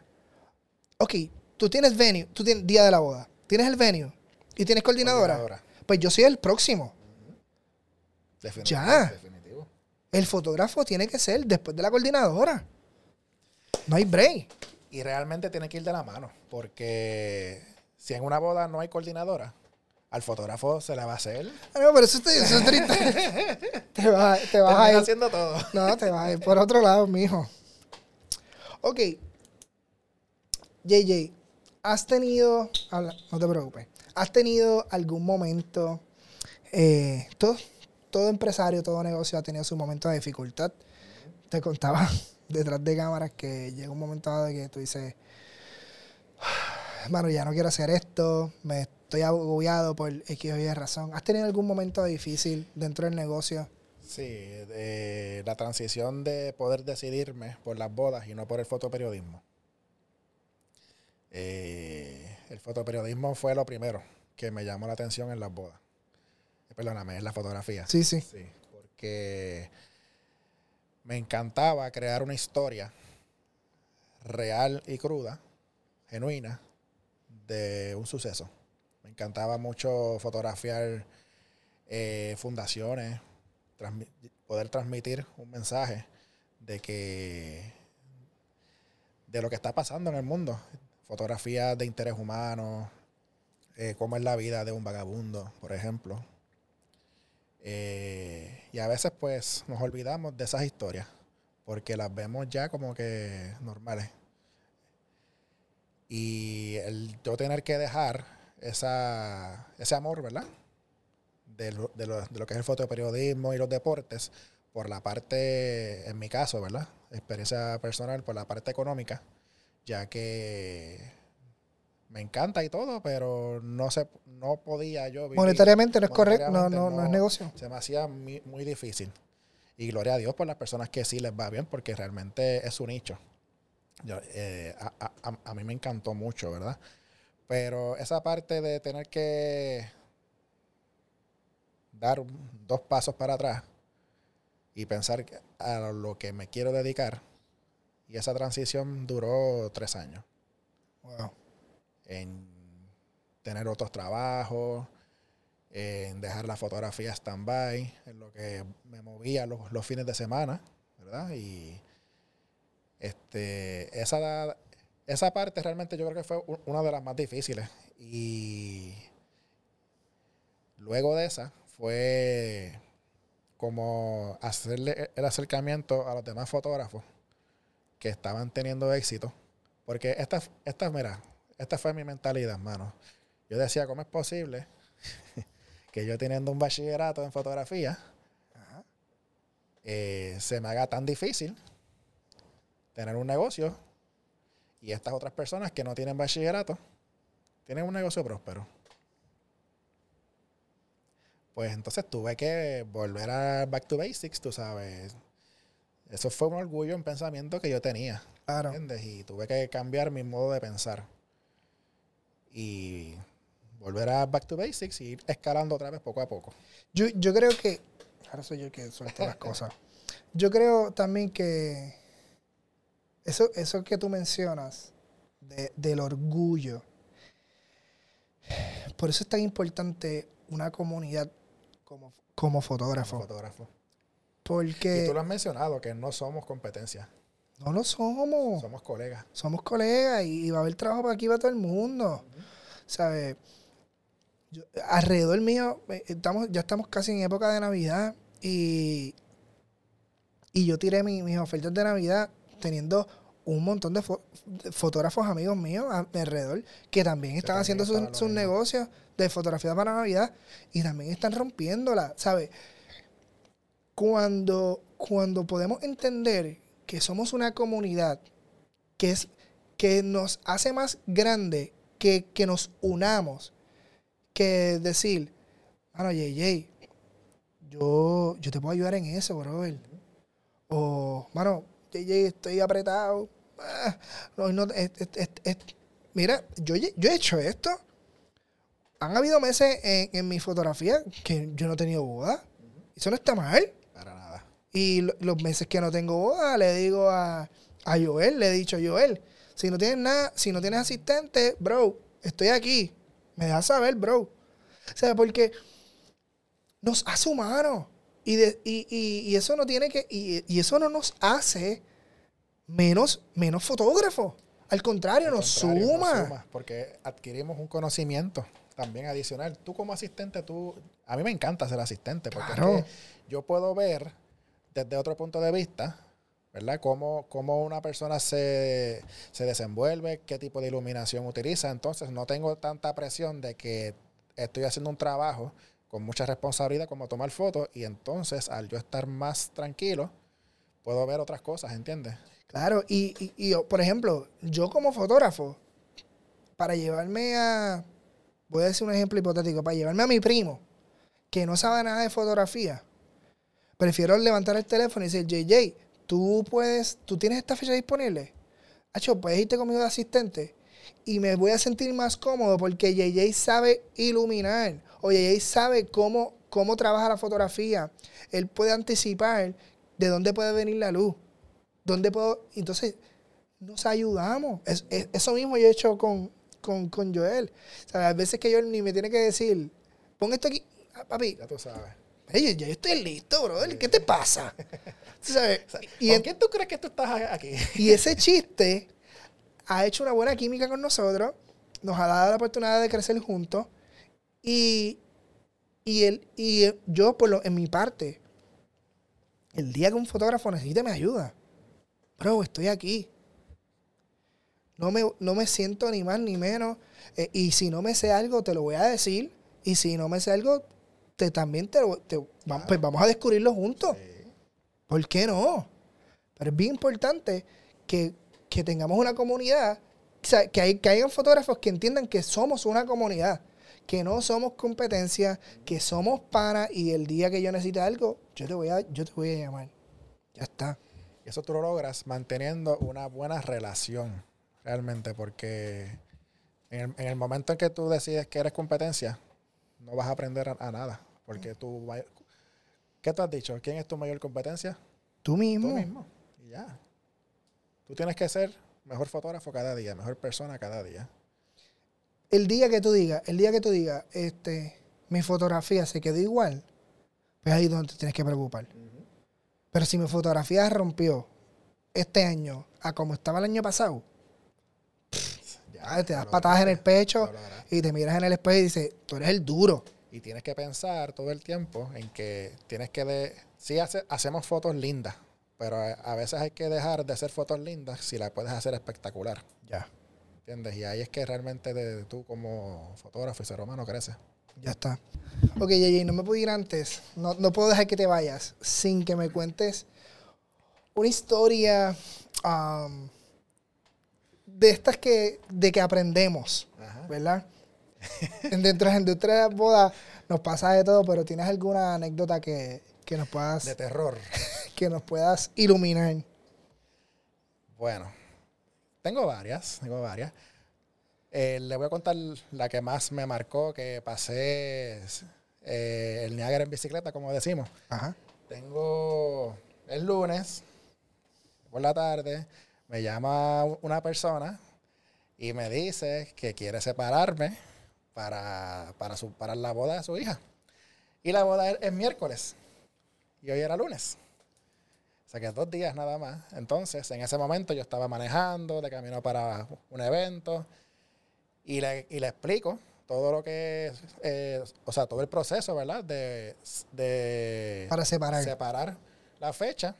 ok, tú tienes venue, tú tienes día de la boda, tienes el venue y tienes coordinadora. Coordinadora. Pues yo soy el próximo. Ya. El fotógrafo tiene que ser después de la coordinadora. No hay break. Y realmente tiene que ir de la mano. Porque si en una boda no hay coordinadora, al fotógrafo se la va a hacer. No, pero eso, te- eso es triste. (laughs) te vas, te vas a ir. haciendo todo. No, te vas a ir por otro lado, mijo. Ok. JJ, ¿has tenido, habla- no te preocupes, ¿has tenido algún momento, eh, todo, todo empresario, todo negocio ha tenido su momento de dificultad? Te contaba (laughs) detrás de cámaras que llega un momento dado de que tú dices, hermano, ya no quiero hacer esto, me estoy agobiado por X o Y razón. ¿Has tenido algún momento difícil dentro del negocio? Sí, de la transición de poder decidirme por las bodas y no por el fotoperiodismo. Eh, el fotoperiodismo fue lo primero que me llamó la atención en las bodas. Perdóname, en la fotografía. Sí, sí. Sí, porque me encantaba crear una historia real y cruda, genuina, de un suceso. Me encantaba mucho fotografiar eh, fundaciones, transmi- poder transmitir un mensaje de que de lo que está pasando en el mundo. Fotografías de interés humano, eh, cómo es la vida de un vagabundo, por ejemplo. Eh, y a veces pues nos olvidamos de esas historias porque las vemos ya como que normales. Y el yo tener que dejar esa, ese amor, ¿verdad? De lo, de, lo, de lo que es el fotoperiodismo y los deportes, por la parte, en mi caso, ¿verdad? Experiencia personal, por la parte económica, ya que me encanta y todo, pero no se no podía yo vivir. Monetariamente no es correcto, no, no, no es negocio. Se me hacía muy, muy difícil. Y gloria a Dios por las personas que sí les va bien, porque realmente es su nicho. Yo, eh, a, a- a- mí me encantó mucho, ¿verdad? Pero esa parte de tener que dar un- dos pasos para atrás y pensar a lo que me quiero dedicar, y esa transición duró tres años Wow. En tener otros trabajos, en dejar la fotografía stand-by, en lo que me movía los, los fines de semana, ¿verdad? Y este, esa, esa parte realmente yo creo que fue una de las más difíciles. Y luego de esa fue como hacerle el acercamiento a los demás fotógrafos que estaban teniendo éxito. Porque esta, esta, mira, esta fue mi mentalidad, mano. Yo decía, ¿cómo es posible (laughs) que yo teniendo un bachillerato en fotografía eh, se me haga tan difícil tener un negocio y estas otras personas que no tienen bachillerato tienen un negocio próspero? Pues entonces tuve que volver a back to basics, tú sabes. Eso fue un orgullo, un pensamiento que yo tenía. Claro. ¿Entiendes? Y tuve que cambiar mi modo de pensar. Y volver a back to basics y ir escalando otra vez poco a poco. Yo, yo creo que. Ahora soy yo que suelto las cosas. Yo creo también que. Eso, eso que tú mencionas de- del orgullo. Por eso es tan importante una comunidad como, como fotógrafo. como fotógrafo. Porque Y tú lo has mencionado, que no somos competencia, no lo somos. somos colegas. Somos colegas y va a haber trabajo para aquí para todo el mundo. ¿Sabes? Yo- alrededor mío, eh, estamos, ya estamos casi en época de Navidad y, y yo tiré mi- mis ofertas de Navidad teniendo un montón de, fo- de fotógrafos amigos míos a mi alrededor que también están también haciendo sus, sus negocios de fotografía para Navidad y también están rompiéndola, ¿sabes? Cuando, cuando podemos entender que somos una comunidad que, es, que nos hace más grande que, que nos unamos, que decir, mano, JJ, yo, yo te puedo ayudar en eso, brother. O, mano, JJ, estoy apretado. Ah, mira, yo, yo he hecho esto. Han habido meses en, en mi fotografía que yo no he tenido boda. Eso no está mal. Y lo- los meses que no tengo boda, le digo a, a Joel, le he dicho, Joel, si no tienes nada, si no tienes asistente, bro, estoy aquí. Me dejas saber, bro. O sea, porque nos hace humanos. Y, de- y, y- y eso no tiene que. Y, y eso no nos hace menos, menos fotógrafos. Al contrario, Al nos, contrario, suma. nos suma, Porque adquirimos un conocimiento también adicional. Tú como asistente, tú... A mí me encanta ser asistente porque es Claro. que yo puedo ver desde otro punto de vista, ¿verdad? Cómo, cómo una persona se, se desenvuelve, qué tipo de iluminación utiliza. Entonces no tengo tanta presión de que estoy haciendo un trabajo con mucha responsabilidad como tomar fotos y entonces al yo estar más tranquilo, puedo ver otras cosas, ¿entiendes? Claro, y, y- y por ejemplo, yo como fotógrafo, para llevarme a, voy a decir un ejemplo hipotético, para llevarme a mi primo, que no sabe nada de fotografía, prefiero levantar el teléfono y decir, JJ, tú puedes, tú tienes esta fecha disponible. Hacho, puedes irte conmigo de asistente y me voy a sentir más cómodo porque JJ sabe iluminar o JJ sabe cómo, cómo trabaja la fotografía. Él puede anticipar de dónde puede venir la luz. ¿Dónde puedo? Entonces, nos ayudamos. Es- es- eso mismo yo he hecho con, con, con Joel. O sea, a veces que Joel ni me tiene que decir, pon esto aquí, Ah, papi. Ya tú sabes. Ey, ya yo estoy listo, brother. ¿Qué te pasa? Sabes, (laughs) y, ¿Con en- quién tú crees que tú estás aquí? y ese chiste ha hecho una buena química con nosotros. Nos ha dado la oportunidad de crecer juntos. Y, y, él, y yo, por lo, en mi parte, el día que un fotógrafo necesite mi ayuda, bro, estoy aquí. No me, no me siento ni más ni menos. Eh, y si no me sé algo, te lo voy a decir. Y si no me sé algo, te, también te, te- va- pues vamos a descubrirlo juntos. ¿Por qué no? Pero es bien importante que, que tengamos una comunidad, o sea, que, hay, que hayan fotógrafos que entiendan que somos una comunidad, que no somos competencia, que somos pana y el día que yo necesite algo, yo te voy a, yo te voy a llamar. Ya está. Eso tú lo logras manteniendo una buena relación, realmente, porque en el, en el momento en que tú decides que eres competencia, no vas a aprender a, a nada. Porque tú, ¿qué tú has dicho? ¿Quién es tu mayor competencia? Tú mismo. Tú mismo. Y ya. Tú tienes que ser mejor fotógrafo cada día, mejor persona cada día. El día que tú digas, el día que tú digas, este, mi fotografía se quedó igual, pues ahí es donde te tienes que preocupar. Pero si mi fotografía rompió este año a como estaba el año pasado, Ya, te das patadas en el pecho y te miras en el espejo y dices, tú eres el duro. Y tienes que pensar todo el tiempo en que tienes que... De, sí hace- hacemos fotos lindas, pero a, a veces hay que dejar de hacer fotos lindas si las puedes hacer espectacular. Ya. ¿Entiendes? Y ahí es que realmente de, tú como fotógrafo y ser humano creces. Ya está. Ok, JJ, no me puedo ir antes. No, no puedo dejar que te vayas sin que me cuentes una historia um, de estas que, de que aprendemos, Ajá. ¿verdad? (laughs) Dentro de las bodas nos pasa de todo, pero ¿tienes alguna anécdota que, que nos, puedas, De terror. (laughs) que nos puedas iluminar? Bueno, tengo varias, tengo varias. Eh, le voy a contar la que más me marcó, que pasé eh, el Niágara en bicicleta, como decimos. Ajá. Tengo el lunes, por la tarde, me llama una persona y me dice que quiere separarme para, para, su, para la boda de su hija. Y la boda es, es miércoles. Y hoy era lunes. O sea que dos días nada más. Entonces, en ese momento yo estaba manejando de camino para un evento y le, y le explico todo lo que es, eh, o sea, todo el proceso, ¿verdad? De, de Para separar. separar la fecha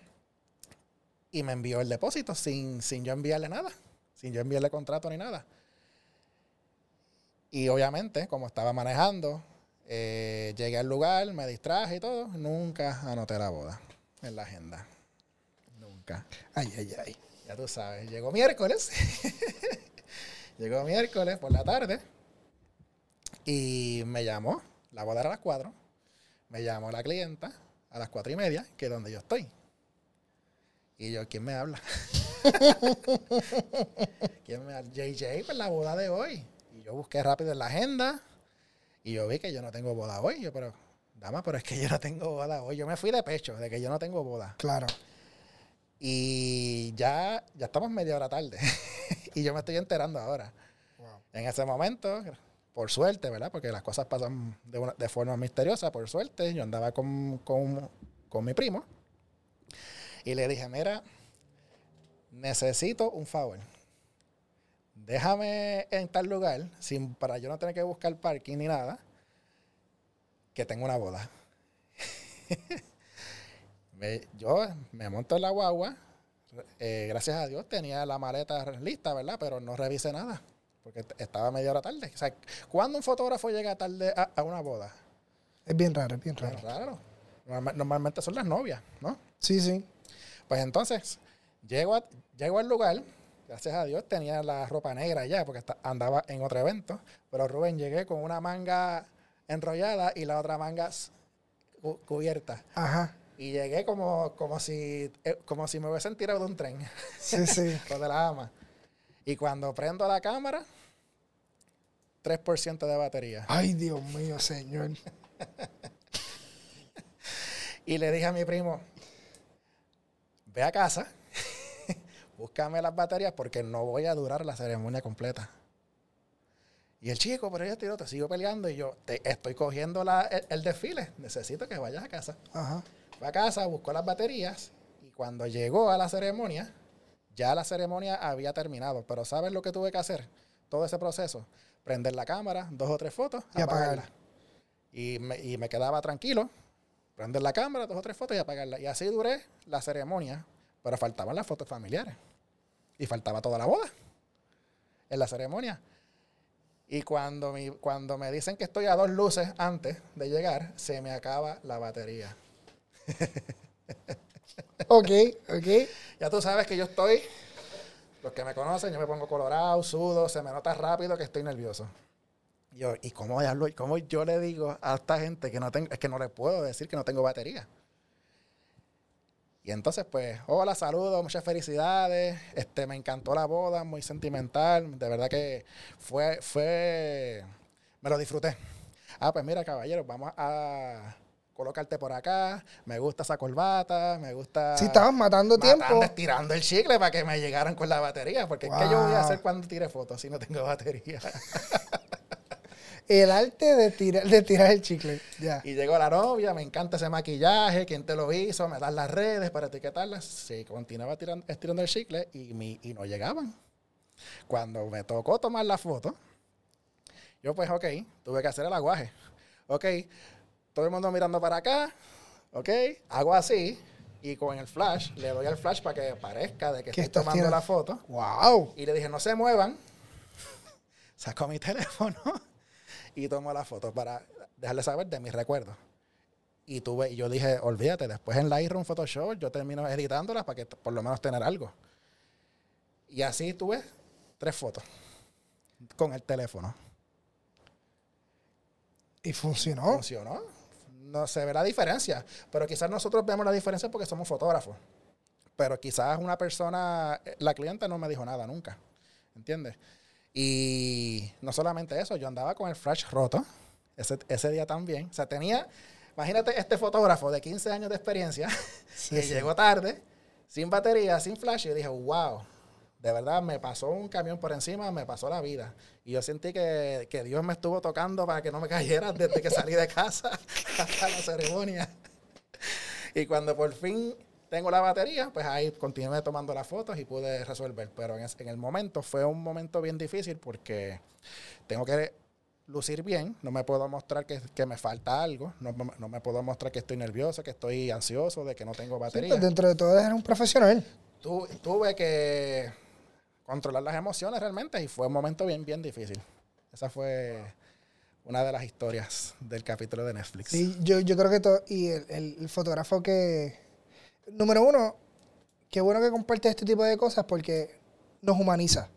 y me envió el depósito sin, sin yo enviarle nada, sin yo enviarle contrato ni nada. Y obviamente, como estaba manejando, eh, llegué al lugar, me distraje y todo, nunca anoté la boda en la agenda. Nunca. Ay, ay, ay. Ya tú sabes, llegó miércoles. (laughs) llegó miércoles por la tarde. Y me llamó, la boda era a las 4. Me llamó la clienta a las cuatro y media, que es donde yo estoy. Y yo, ¿quién me habla? (laughs) ¿Quién me habla? JJ, pues la boda de hoy. Yo busqué rápido en la agenda y yo vi que yo no tengo boda hoy. Yo, pero, dama, pero es que (laughs) yo no tengo boda hoy. Yo me fui de pecho de que yo no tengo boda. Claro. Y ya, ya estamos media hora tarde. (laughs) y yo me estoy enterando ahora. Wow. En ese momento, por suerte, ¿verdad? Porque las cosas pasan de, una- de forma misteriosa, por suerte. Yo andaba con, con- con mi primo y le dije, mira, necesito un favor. Déjame en tal lugar, sin, para yo no tener que buscar parking ni nada, que tengo una boda. (laughs) Me- yo me monto en la guagua, eh, gracias a Dios tenía la maleta lista, ¿verdad? Pero no revisé nada, porque estaba media hora tarde. O sea, ¿cuándo un fotógrafo llega tarde a, a una boda? Es bien raro, es bien Es raro. raro. Norma- Normalmente son las novias, ¿no? Sí, sí. Pues entonces, llego, a- llego al lugar, gracias a Dios tenía la ropa negra ya, porque andaba en otro evento, pero Rubén llegué con una manga enrollada y la otra manga cu- cubierta. Ajá. Y llegué como, como, si, eh, como si me hubiesen tirado de un tren, Sí, sí. (laughs) lo de la ama. Y cuando prendo la cámara, 3% de batería. Ay, Dios mío, señor. (laughs) Y le dije a mi primo, ve a casa, búscame las baterías porque no voy a durar la ceremonia completa. Y el chico, pero yo tiro, te sigo peleando y yo te estoy cogiendo la- el, el desfile. Necesito que vayas a casa. Ajá. Fue a casa, buscó las baterías y cuando llegó a la ceremonia, ya la ceremonia había terminado. Pero ¿sabes lo que tuve que hacer? Todo ese proceso. Prender la cámara, dos o tres fotos, Y apagarla. apagarla. Y me, y me quedaba tranquilo. Prender la cámara, dos o tres fotos y apagarla. Y así duré la ceremonia. Pero faltaban las fotos familiares. Y faltaba toda la boda en la ceremonia. Y cuando, mi- cuando me dicen que estoy a dos luces antes de llegar, se me acaba la batería. (laughs) Ok, ok. Ya tú sabes que yo estoy, los que me conocen, yo me pongo colorado, sudo, se me nota rápido que estoy nervioso. Yo, ¿y cómo, diablo- cómo yo le digo a esta gente que no tengo, es que no le puedo decir que no tengo batería? Y entonces, pues, hola, saludos, muchas felicidades. Este, me encantó la boda, muy sentimental. De verdad que fue, fue, me lo disfruté. Ah, pues mira, caballeros, vamos a colocarte por acá. Me gusta esa corbata, me gusta. Si estabas matando Matando, tiempo. estirando el chicle para que me llegaran con la batería. Porque ¿qué yo voy a Wow. hacer cuando tire fotos si no tengo batería? (laughs) El arte de tirar, de tirar el chicle. Ya. y llegó la novia, me encanta ese maquillaje, quién te lo hizo, me das las redes para etiquetarlas. Sí, continuaba tirando, estirando el chicle y, mi- y no llegaban. Cuando me tocó tomar la foto, yo pues, ok, tuve que hacer el aguaje. Ok, todo el mundo mirando para acá, ok, hago así y con el flash, le doy al flash para que parezca de que estoy tomando tirando. la foto. Wow. Y le dije, no se muevan. (laughs) Saco mi teléfono y tomo la foto para dejarle saber de mis recuerdos. Y tuve, y yo dije, olvídate, después en Lightroom Photoshop yo termino editándolas para que por lo menos tener algo. Y así tuve tres fotos con el teléfono. Y funcionó. Funcionó. No se ve la diferencia. Pero quizás nosotros vemos la diferencia porque somos fotógrafos. Pero quizás una persona, eh, la clienta no me dijo nada nunca. ¿Entiendes? Y no solamente eso, yo andaba con el flash roto ese, ese día también. O sea, tenía, imagínate este fotógrafo de 15 años de experiencia (laughs) Sí, que sí. llegó tarde, sin batería, sin flash, y yo dije, wow, de verdad, me pasó un camión por encima, me pasó la vida. Y yo sentí que, que Dios me estuvo tocando para que no me (laughs) cayera desde que salí de casa (laughs) hasta la ceremonia. Y cuando por fin tengo la batería, pues ahí continué tomando las fotos y pude resolver. Pero en, en el momento fue un momento bien difícil porque tengo que lucir bien, no me puedo mostrar que, que me falta algo, no, no, me puedo mostrar que estoy nervioso, que estoy ansioso, de que no tengo batería. Sí, pues dentro de todo eres un profesional. Tu, tuve que controlar las emociones realmente y fue un momento bien, bien difícil. Esa fue una de las historias del capítulo de Netflix. Sí, yo, yo creo que todo, y el, el, fotógrafo que, número uno, qué bueno que comparte este tipo de cosas porque nos humaniza.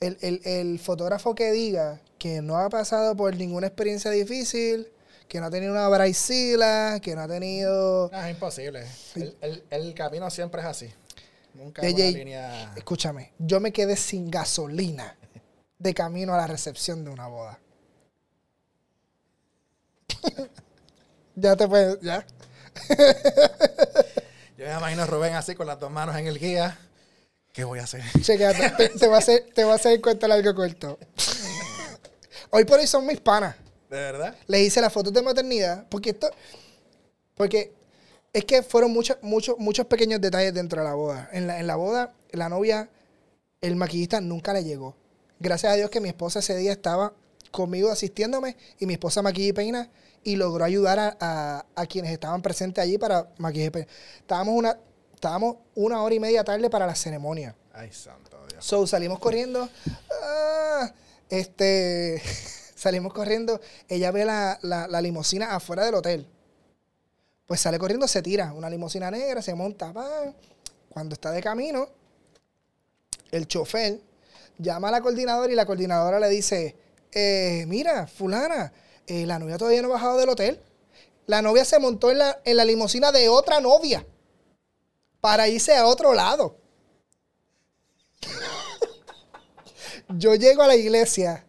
el, el, el, fotógrafo que diga que no ha pasado por ninguna experiencia difícil, que no ha tenido una braisila, que no ha tenido... No, es imposible. El, el, el, camino siempre es así. Nunca hay una línea... Escúchame, yo me quedé sin gasolina de camino a la recepción de una boda. (laughs) ya te puedes, ya. (laughs) Yo me imagino a Rubén así con las dos manos en el guía. ¿Qué voy a hacer? Chequeate, te, te, voy a hacer, te voy a hacer el cuento largo corto. Hoy por hoy son mis panas. ¿De verdad? Le hice las fotos de maternidad. Porque esto. Porque es que fueron muchos, muchos, muchos pequeños detalles dentro de la boda. En la, en la boda, la novia, el maquillista nunca le llegó. Gracias a Dios que mi esposa ese día estaba conmigo asistiéndome y mi esposa maquilla y peina y logró ayudar a, a, quienes estaban presentes allí para maquillaje. Estábamos una, estábamos una hora y media tarde para la ceremonia. Ay, santo Dios. So salimos corriendo. Ah, este. (laughs) salimos corriendo. Ella ve la, la, la limusina afuera del hotel. Pues sale corriendo, se tira una limusina negra, se monta. Cuando está de camino, el chofer llama a la coordinadora y la coordinadora le dice, eh, mira, fulana, eh, la novia todavía no ha bajado del hotel. La novia se montó en la, en la limusina de otra novia para irse a otro lado. (laughs) Yo llego a la iglesia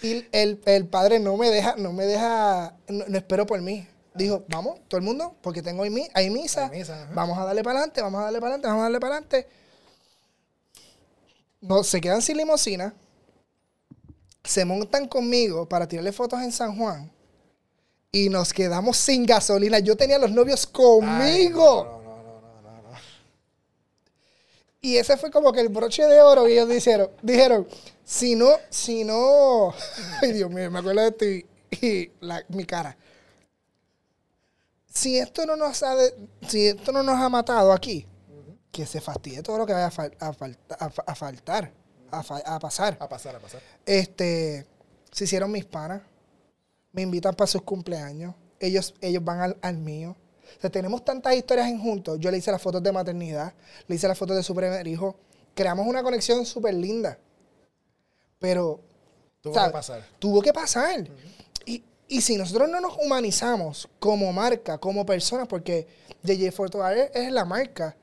y el, el, padre no me deja, no me deja, no, no, espero por mí. Dijo, vamos, todo el mundo, porque tengo ahí, hay misa, Hay misa, ajá. vamos a darle para adelante, vamos a darle para adelante, vamos a darle para adelante. No, se quedan sin limosina, se montan conmigo para tirarle fotos en San Juan y nos quedamos sin gasolina. Yo tenía los novios conmigo. Ay, no, no, no, no, no, no. Y ese fue como que el broche de oro que ellos dijeron. Dijeron, si no, si no, (laughs) ay Dios mío, me acuerdo de esto y, y la, mi cara. Si esto no nos ha, de, si esto no nos ha matado aquí, uh -huh. que se fastidie todo lo que vaya a, fal, a, falta, a, a faltar, a, pasar. A pasar, a pasar. Este, se hicieron mis panas, me invitan para sus cumpleaños, ellos, ellos van al, al mío. O sea, tenemos tantas historias en juntos. Yo le hice las fotos de maternidad, le hice las fotos de su primer hijo. Creamos una conexión súper linda. Pero. Tuvo ¿sabes? que pasar. Tuvo que pasar. Uh -huh. y, y, si nosotros no nos humanizamos como marca, como personas, porque JJ es, es la marca,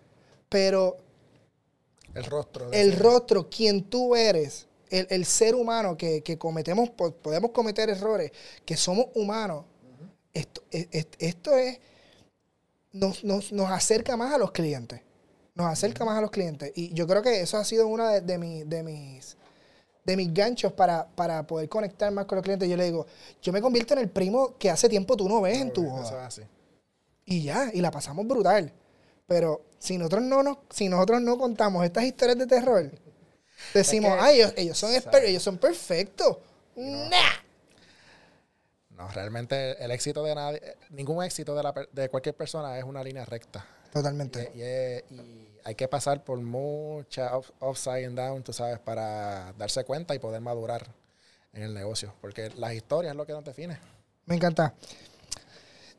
pero. El rostro. El rostro, quien tú eres, el, el ser humano que, que, cometemos, podemos cometer errores, que somos humanos. Uh -huh. esto, esto, esto es nos, nos, nos, acerca más a los clientes. Nos acerca más a los clientes. Y yo creo que eso ha sido uno de, de, mi, de mis, de mis ganchos para, para, poder conectar más con los clientes. Yo le digo, yo me convierto en el primo que hace tiempo tú no ves en tu boda. Y ya, y la pasamos brutal. Pero si nosotros no, nos, si nosotros no contamos estas historias de terror, decimos, es que, ay, ellos, ellos, son ellos son perfectos. No. Nah. No, realmente el éxito de nadie, ningún éxito de, la, de cualquier persona es una línea recta. Totalmente. Y, y, y hay que pasar por mucha up, upside and down, tú sabes, para darse cuenta y poder madurar en el negocio. Porque las historias es lo que nos define. Me encanta.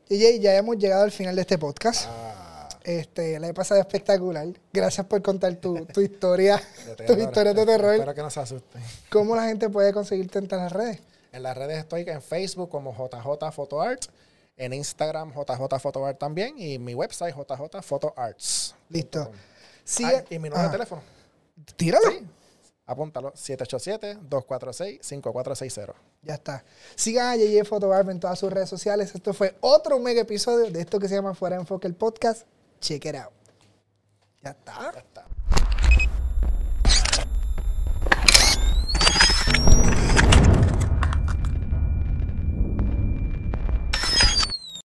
DJ, ya hemos llegado al final de este podcast. Ah. Este, la he pasado espectacular. Gracias por contar tu, tu historia, (laughs) (laughs) tus historias de terror. Espero que no se asusten. ¿Cómo la gente puede conseguirte en las redes? En las redes estoy en Facebook como JJ Photo Art, en Instagram JJ Photo Art también y mi website JJ Photo Arts. Listo. Sí, Ay, y mi número ah. de teléfono. Tíralo. Sí. Apúntalo, 787-246-5460. Ya está. Sigan a JJ Photo Art en todas sus redes sociales. Esto fue otro mega episodio de esto que se llama Fuera Enfoque el podcast. Check it out. Ya está. Ya está.